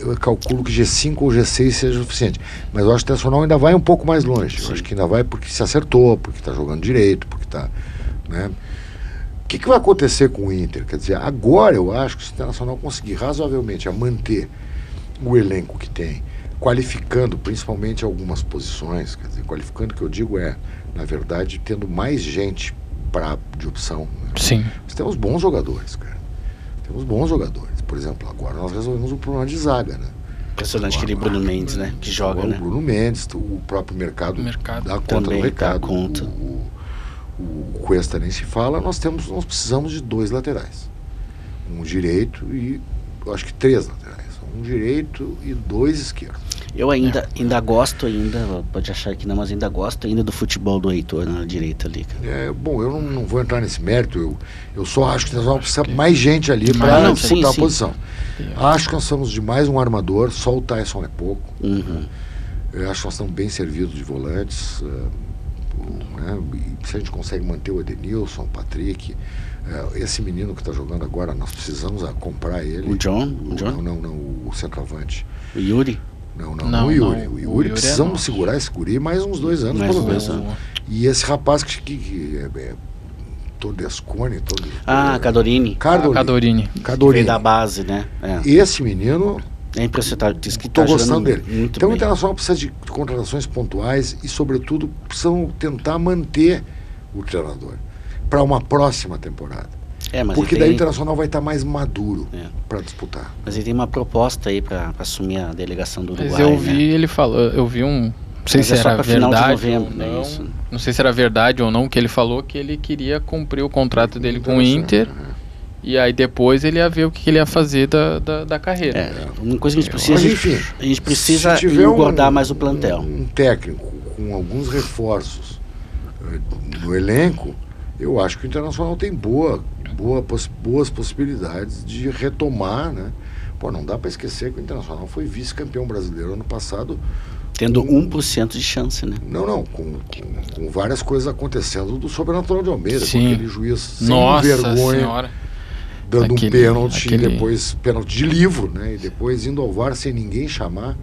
eu, calculo que G5 ou G6 seja suficiente. Mas eu acho que o Internacional ainda vai um pouco mais longe. Eu acho que ainda vai porque se acertou, porque está jogando direito, porque está, né? O que, que vai acontecer com o Inter? Quer dizer, agora eu acho que se o Internacional conseguir razoavelmente a manter o elenco que tem, qualificando principalmente algumas posições, quer dizer, qualificando o que eu digo é, na verdade, tendo mais gente pra, de opção. né? Sim. Nós temos bons jogadores, cara. Temos bons jogadores. Por exemplo, agora nós resolvemos o problema de zaga, né? Impressionante aquele Bruno Mendes, né? Que joga, né? O Bruno Mendes, o próprio mercado, O mercado dá conta também do dá recado. conta. O, o, o Cuesta nem se fala. Nós temos, nós precisamos de dois laterais, um direito e eu acho que três laterais, um direito e dois esquerdos. Eu ainda, ainda gosto ainda, pode achar que não, mas ainda gosto ainda do futebol do Heitor na direita ali. É, bom, eu não, não vou entrar nesse mérito. Eu, eu só acho que nós vamos precisar mais gente ali para disputar sim, a sim. posição. Acho que nós precisamos de mais um armador. Só o Tyson é pouco. Uhum. Eu acho que nós estamos bem servidos de volantes. eh, né, se a gente consegue manter o Edenilson, o Patrick, eh, esse menino que está jogando agora, nós precisamos comprar ele. O John? O- O John? Não, não, não, o centroavante. O Yuri? Não, não, Não, o Yuri. não, o o Yuri, Yuri é precisamos nosso. segurar esse guri mais uns dois anos, Mais pelo menos. anos. E esse rapaz que, que, que é, é Todescone, todo, Ah, Cadorini. Cadorini. Que Cadorini. veio da base, né? É, Esse menino, é impressionante. Diz que estou tá gostando dele. Então o bem. Internacional precisa de contratações pontuais e, sobretudo, precisam tentar manter o treinador para uma próxima temporada. É, mas Porque daí o Internacional vai estar mais maduro É. para disputar. mas ele tem uma proposta aí pra assumir a delegação do Uruguai, Mas eu vi né? ele falou, eu vi um, não sei Mas se é só era verdade novembro, ou né, não. isso. Não sei se era verdade ou não que ele falou que ele queria cumprir o contrato dele com o Inter né? e aí depois ele ia ver o que ele ia fazer da, da, da carreira. É, uma coisa que a gente Mas, precisa, enfim, a gente precisa se engordar um- mais o plantel. Um, técnico com alguns reforços eh, no elenco, eu acho que o Internacional tem boa, boa, boas possibilidades de retomar, né? Pô, não dá para esquecer que o Internacional foi vice-campeão brasileiro ano passado. Tendo 1% de chance, né? Não, não, com, com, com várias coisas acontecendo do Sobrenatural de Almeida, Sim. com aquele juiz sem Nossa vergonha, senhora. dando Aquele- um pênalti, aquele- e depois pênalti de livro, né? E depois indo ao VAR sem ninguém chamar.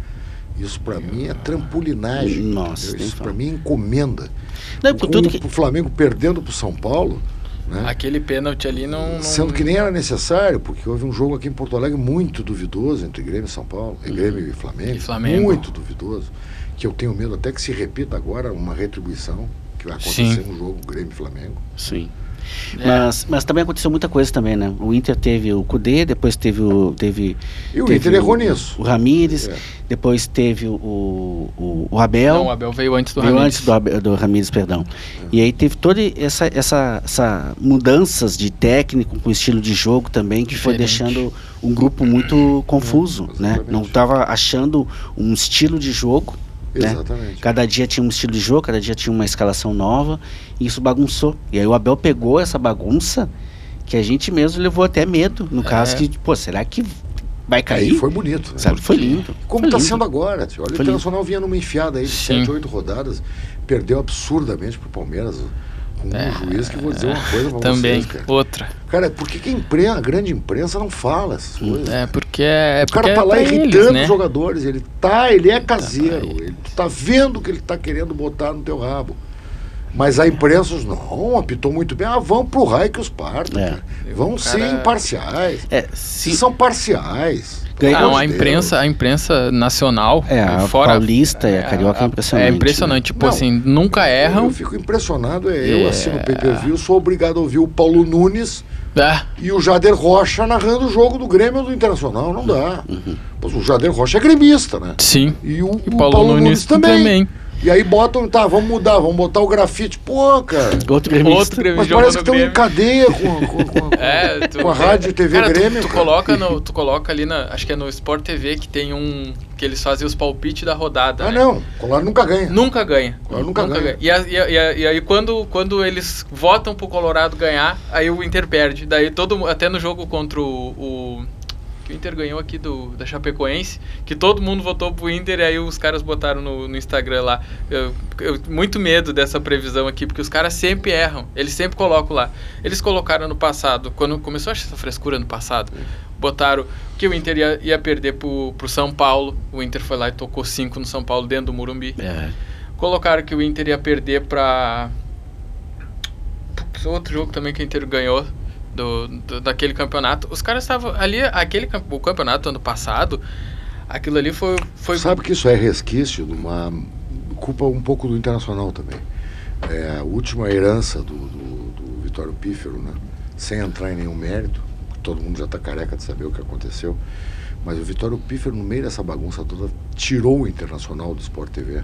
Isso para mim é trampolinagem. Nossa, Isso para mim é encomenda. Não, Com tudo que, o Flamengo perdendo para o São Paulo, né? Aquele pênalti ali não, não Sendo que nem era necessário, porque houve um jogo aqui em Porto Alegre muito duvidoso entre Grêmio e São Paulo, e Grêmio e Flamengo, Uhum. E Flamengo. muito duvidoso, que eu tenho medo até que se repita agora uma retribuição que vai acontecer Sim. no jogo Grêmio e Flamengo. sim. É. Mas, mas também aconteceu muita coisa também, né? O Inter teve o Cudê, depois teve o teve E o teve Inter errou nisso. O Ramires, É. depois teve o, o, o Abel. Não, o Abel veio antes do Veio Ramires. antes do, do Ramires, perdão. E aí teve toda essa, essa, essa mudanças de técnico com estilo de jogo também, que foi Diferente. deixando um grupo muito confuso, né? Não estava achando um estilo de jogo, né? Exatamente. Cada dia tinha um estilo de jogo, cada dia tinha uma escalação nova, e isso bagunçou. E aí o Abel pegou essa bagunça que a gente mesmo levou até medo, no É. caso que, pô, será que vai Aí cair? foi bonito. né? Sabe? Foi lindo. Como está lindo. sendo agora. tio. Olha, o Foi Internacional vinha numa enfiada aí de Sim. 7, 8 rodadas, perdeu absurdamente pro Palmeiras, um É, juiz que vou dizer uma coisa pra Também, vocês, cara. outra. Cara, por que, que a, imprensa, a grande imprensa não fala essas coisas? É porque é, é o cara porque tá é lá irritando eles, né? os jogadores, ele tá, ele é caseiro, pra ele tá vendo que ele tá querendo botar no teu rabo. Mas a imprensa, não, apitou muito bem. Ah, vão pro raio que os partam, É. cara. Vão O ser cara- imparciais. É, Se se, são parciais. Ganhou. Não, a imprensa, a imprensa nacional, É, a fora paulista e a carioca é impressionante. É impressionante, tipo Não, assim, nunca erram. eu fico impressionado, é, eu É. assino o pay-per-view, sou obrigado a ouvir o Paulo Nunes Ah, e o Jader Rocha narrando o jogo do Grêmio do Internacional, não dá. Uhum. Pois o Jader Rocha é gremista, né? sim. E o, E o Paulo, Nunes, também. E aí botam, tá, vamos mudar, vamos botar o grafite. Pô, cara, Outro gremista. Outro Grêmio mas parece que estão em cadeia com, com, com, com- *laughs* É, tu, com a rádio e TV cara, tu- Grêmio. Tu, cara. coloca no, tu coloca ali na, acho que é no Sport TV que tem um que eles fazem os palpites da rodada. Ah, né? não, Colorado nunca ganha. Nunca ganha. Colorado nunca ganha. E, a- e a- e a- e aí quando, quando eles votam pro Colorado ganhar, aí o Inter perde. Daí todo até no jogo contra o, o- que o Inter ganhou aqui do da Chapecoense, que todo mundo votou pro Inter e aí os caras botaram no, no Instagram lá. Eu, eu- muito medo dessa previsão aqui, porque os caras sempre erram. Eles sempre colocam lá. Eles colocaram no passado, quando começou essa frescura no passado, botaram que o Inter ia, ia perder pro, pro São Paulo. O Inter foi lá e tocou 5 no São Paulo dentro do Morumbi. É. Colocaram que o Inter ia perder pra. Outro jogo também que o Inter ganhou do, do- daquele campeonato. Os caras estavam ali, aquele o campeonato ano passado, aquilo ali foi. foi Sabe que isso é resquício de uma culpa um pouco do Internacional também. É a última herança do, do, do Vitório Pífero, né? sem entrar em nenhum mérito, todo mundo já está careca de saber o que aconteceu, mas o Vitório Pífero, no meio dessa bagunça toda, tirou o Internacional do Sport TV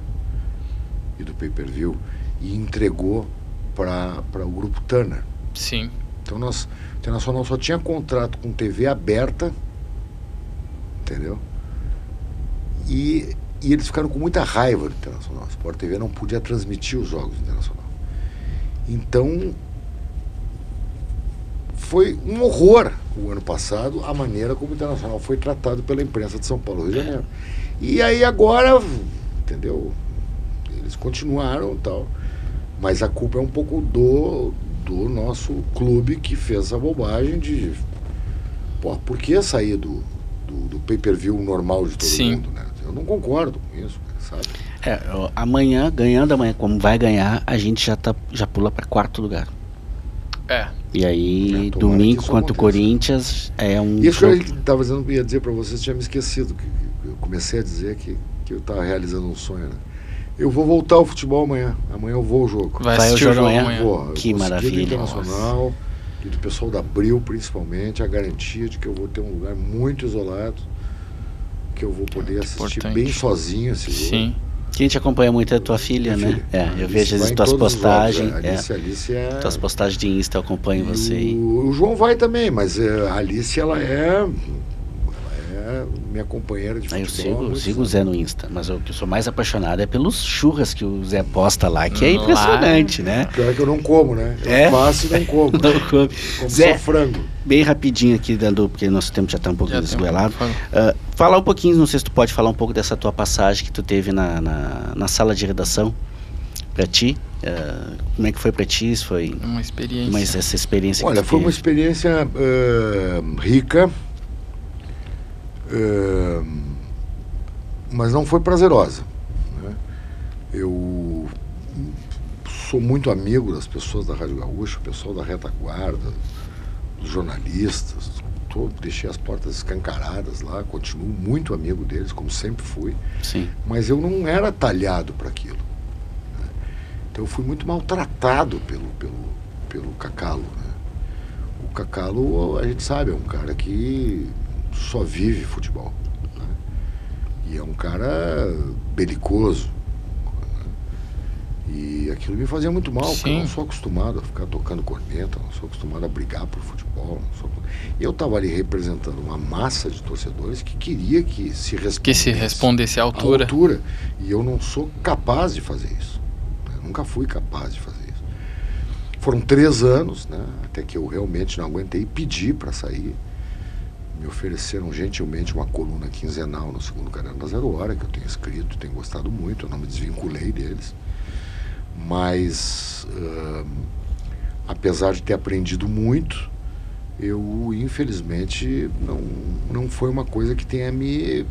e do pay-per-view e entregou para o grupo Turner. Sim. Então nós, o Internacional só tinha contrato com TV aberta, entendeu? E, e eles ficaram com muita raiva do Internacional. O Sport TV não podia transmitir os jogos do Internacional. Então foi um horror o ano passado a maneira como o Internacional foi tratado pela imprensa de São Paulo Rio de Janeiro. E aí agora, entendeu? Eles continuaram tal. Mas a culpa é um pouco do, do nosso clube que fez essa bobagem de. Pô, por que sair do, do, do pay-per-view normal de todo Sim. mundo, né? Eu não concordo com isso, sabe? É, amanhã, ganhando amanhã, como vai ganhar, a gente já, tá, já pula para quarto lugar. É. E aí, É, domingo isso contra o aconteça. Corinthians é um. Isso que eu jogo- estava dizendo, ia dizer para vocês, tinha me esquecido. Que, que eu comecei a dizer que, que eu estava realizando um sonho, né? Eu vou voltar ao futebol amanhã. Amanhã eu vou ao jogo. Vai, Vai assistir ao o jogo amanhã? amanhã. Vou, eu Que consegui do maravilha. Internacional e do pessoal da Abril, principalmente, a garantia de que eu vou ter um lugar muito isolado, que eu vou poder assistir importante. bem sozinho esse jogo. Sim. Quem te acompanha muito é a tua filha, Minha né? filha. É, eu Alice vejo as tuas postagens. A é, Alice, a Alice é... tuas postagens de Insta, eu acompanho E você aí. O, o João vai também, mas é, a Alice, ela é... Minha companheira de Aí futebol. eu sigo, muitos sigo o. Zé no Insta, mas o que eu sou mais apaixonado é pelos churras que o Zé posta lá, que é Lá. impressionante, né? Pior é que eu não como, né? Eu É? faço e não como. *laughs* Não come. como Zé. só frango. Bem rapidinho aqui, dando, porque nosso tempo já está um pouco desgoelado. fala. Ah, falar um pouquinho, não sei se tu pode falar um pouco dessa tua passagem que tu teve na, na, na sala de redação para ti. Ah, como é que foi para ti? Se foi Uma experiência. mas essa experiência Olha, foi uma teve? experiência eh, rica, eh, mas não foi prazerosa. né? Eu sou muito amigo das pessoas da Rádio Gaúcha, o pessoal da retaguarda, dos jornalistas, todo, deixei as portas escancaradas lá, continuo muito amigo deles, como sempre fui, Sim. mas eu não era talhado para aquilo. né? Então eu fui muito maltratado pelo, pelo, pelo Cacalo. Né? O Cacalo, a gente sabe, é um cara que só vive futebol. né? E é um cara belicoso. né? E aquilo me fazia muito mal, porque eu não sou acostumado a ficar tocando corneta, não sou acostumado a brigar por futebol. Sou... E eu estava ali representando uma massa de torcedores que queria que se respondesse Que se respondesse à à altura. altura. E eu não sou capaz de fazer isso. né? Nunca fui capaz de fazer isso. Foram três anos, né? até que eu realmente não aguentei e pedi para sair. Me ofereceram gentilmente uma coluna quinzenal no segundo caderno da Zero Hora, que eu tenho escrito, tenho gostado muito, eu não me desvinculei deles. Mas, ãh, apesar de ter aprendido muito, eu infelizmente não, não foi uma coisa que tenha me,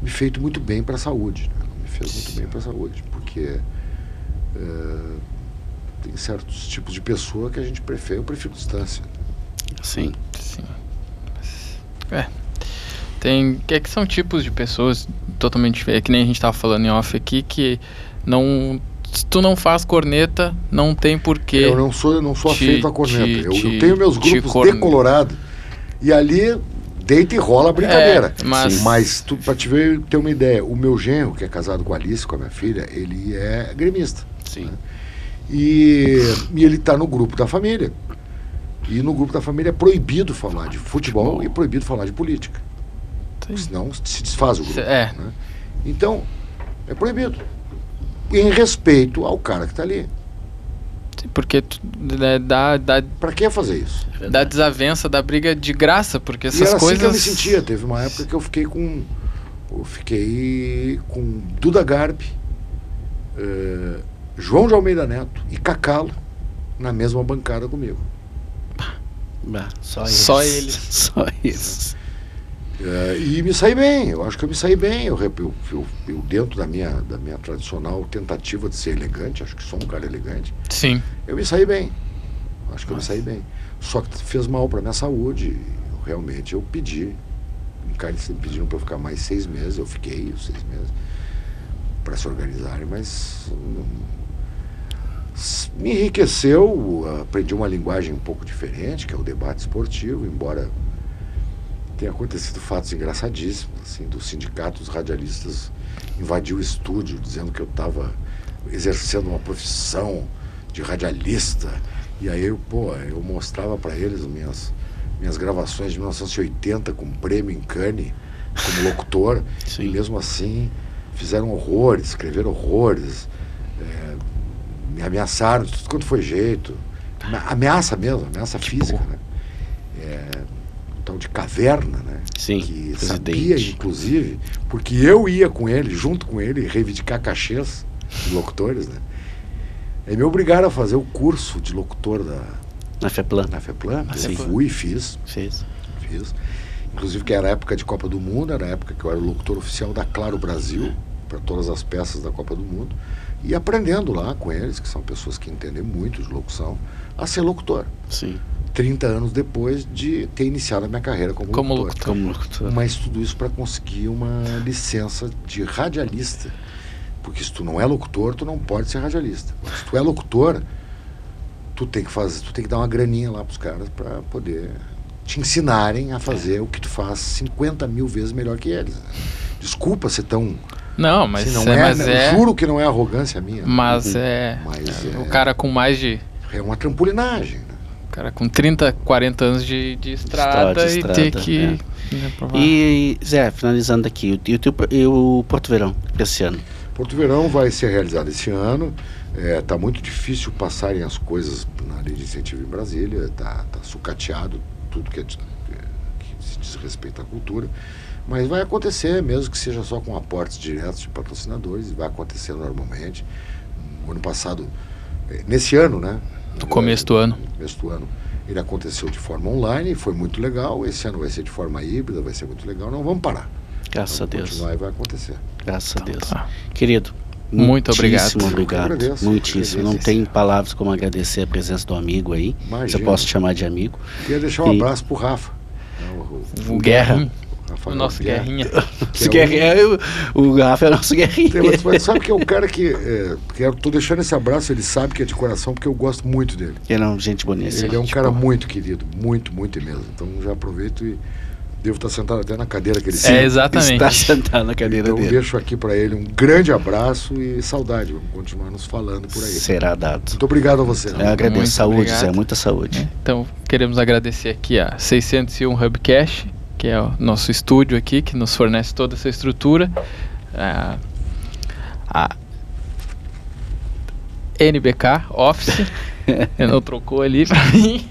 me feito muito bem para a saúde. né? Não me fez muito bem para a saúde, porque eh, tem certos tipos de pessoa que a gente prefere, eu prefiro distância. Sim. É. Tem. Que, que são tipos de pessoas totalmente diferentes. Que nem a gente tava falando em off aqui, que não. Se tu não faz corneta, não tem porquê. Eu não sou, eu não sou te- afeito a corneta. te- eu, eu te- tenho meus grupos corne- de Colorado. E ali deita e rola a brincadeira. É, mas- Sim. Mas tu, pra te ver, ter uma ideia, o meu genro, que é casado com a Alice, com a minha filha, ele é gremista. Sim. E, e ele está no grupo da família. E no grupo da família é proibido falar de futebol, Futebol. e proibido falar de política. Sim. Senão se desfaz o grupo. É. né? Então, é proibido. Em respeito ao cara que está ali. Porque tu, né, dá, dá, Para que fazer isso? dá desavença, dá briga de graça, porque e essas era coisas. assim que eu me sentia. Teve uma época que eu fiquei com. Eu fiquei com Duda Garbi, eh, João de Almeida Neto e Cacalo na mesma bancada comigo. Bah, só eles. Só eles. *laughs* Só eles. É, e me saí bem, eu acho que eu me saí bem. Eu, eu, eu, eu dentro da minha, da minha tradicional tentativa de ser elegante, acho que sou um cara elegante, Sim. eu me saí bem. Acho que eu me saí bem. Só que fez mal para minha saúde. Eu, realmente eu pedi. Encarecidamente pediram para eu ficar mais seis meses, eu fiquei os seis meses para se organizarem, mas s- me enriqueceu, aprendi uma linguagem um pouco diferente, que é o debate esportivo, embora tenha acontecido fatos engraçadíssimos, assim, do sindicato dos radialistas invadiu o estúdio dizendo que eu estava exercendo uma profissão de radialista. E aí, eu, pô, eu mostrava para eles as minhas, minhas gravações de 1980 com prêmio em Cannes como locutor. E Sim. mesmo assim fizeram horrores, escreveram horrores, é, me ameaçaram de tudo quanto foi jeito. Ame- Ameaça mesmo, ameaça física, né? É, o tal de caverna, né? Sim, que presidente. sabia, inclusive, porque eu ia com ele, junto com ele, reivindicar cachês de locutores, né? E me obrigaram a fazer o curso de locutor da, Na FEPLAN. da FEPLAN. Ah, Eu sim. fui e fiz, Fez. fiz. Inclusive que era a época de Copa do Mundo, era a época que eu era o locutor oficial da Claro Brasil, para todas as peças da Copa do Mundo. E aprendendo lá com eles, que são pessoas que entendem muito de locução, a ser locutor. Sim. 30 anos depois de ter iniciado a minha carreira como, Como locutor. Como locutor. Mas tudo isso para conseguir uma licença de radialista. Porque se tu não é locutor, tu não pode ser radialista. Se tu é locutor, tu tem que fazer, tu tem que dar uma graninha lá pros caras para poder te ensinarem a fazer o que tu faz 50 mil vezes melhor que eles. Desculpa ser tão. Não, mas, se não é, é, mas né, é. Juro que não é arrogância minha. Mas é. Mas O é- cara com mais de. É uma trampolinagem. Né? o cara com 30, 40 anos de, de estrada, de e ter estrada, que. é. né. E, Zé, finalizando aqui, o- e o, teu- e o Porto Verão, esse ano? Porto Verão vai ser realizado esse ano. Está muito difícil passarem as coisas na lei de incentivo em Brasília. Está tá sucateado tudo que, é que se diz respeito à cultura. Mas vai acontecer, mesmo que seja só com aportes diretos de patrocinadores, vai acontecer normalmente. O ano passado, eh, nesse ano, né? No começo do ano. No começo do ano, ele aconteceu de forma online, foi muito legal. Esse ano vai ser de forma híbrida, vai ser muito legal. Não vamos parar. Graças a Vamos Deus. continuar e vai acontecer. Graças a Deus. Tá. Querido, Muito obrigado. obrigado. agradeço, muitíssimo. Não tem palavras como agradecer a presença do amigo aí. Se Imagina. eu posso chamar de amigo. Queria deixar um E- abraço pro Rafa. o- o- O Guerra. o Rafael O nosso Guerra. Guerrinha. *laughs* Que Esse é *laughs* guerreiro, o Rafa é o nosso guerreiro. Tem, mas- mas sabe que é um cara que. É, que eu tô deixando esse abraço, ele sabe que é de coração, porque eu gosto muito dele. Ele é um gente bonita. Ele é um cara muito querido, muito, muito mesmo. Então já aproveito e devo estar sentado até na cadeira que ele É, senta. exatamente. Está *laughs* sentado na cadeira Então dele. deixo aqui para ele um grande abraço e saudade. Vamos continuar nos falando por aí. Será dado. Muito obrigado a você. Eu agradeço. Muito saúde, obrigado. Zé. Muita saúde. Então, queremos agradecer aqui a 601 Hubcast, que é o nosso estúdio aqui, que nos fornece toda essa estrutura. A, a NBK Office, *laughs* não trocou ali pra mim.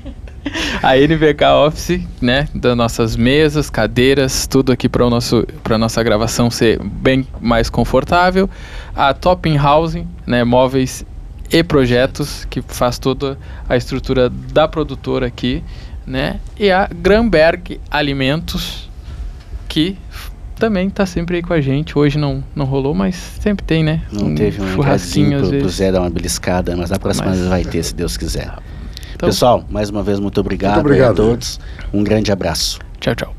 A NBK Office, né, das nossas mesas, cadeiras, tudo aqui para o nosso para nossa gravação ser bem mais confortável. A Topping Housing, né, móveis e projetos que faz toda a estrutura da produtora aqui, né? E a Gramberg Alimentos que também tá sempre aí com a gente. Hoje não, não rolou, mas sempre tem, né? Não teve um churrasquinho pro, pro. Zé dar uma beliscada, mas na próxima Mas- vez vai ter, se Deus quiser. Então, Pessoal, mais uma vez, muito obrigado, Muito obrigado, a todos. Um grande abraço. tchau, tchau.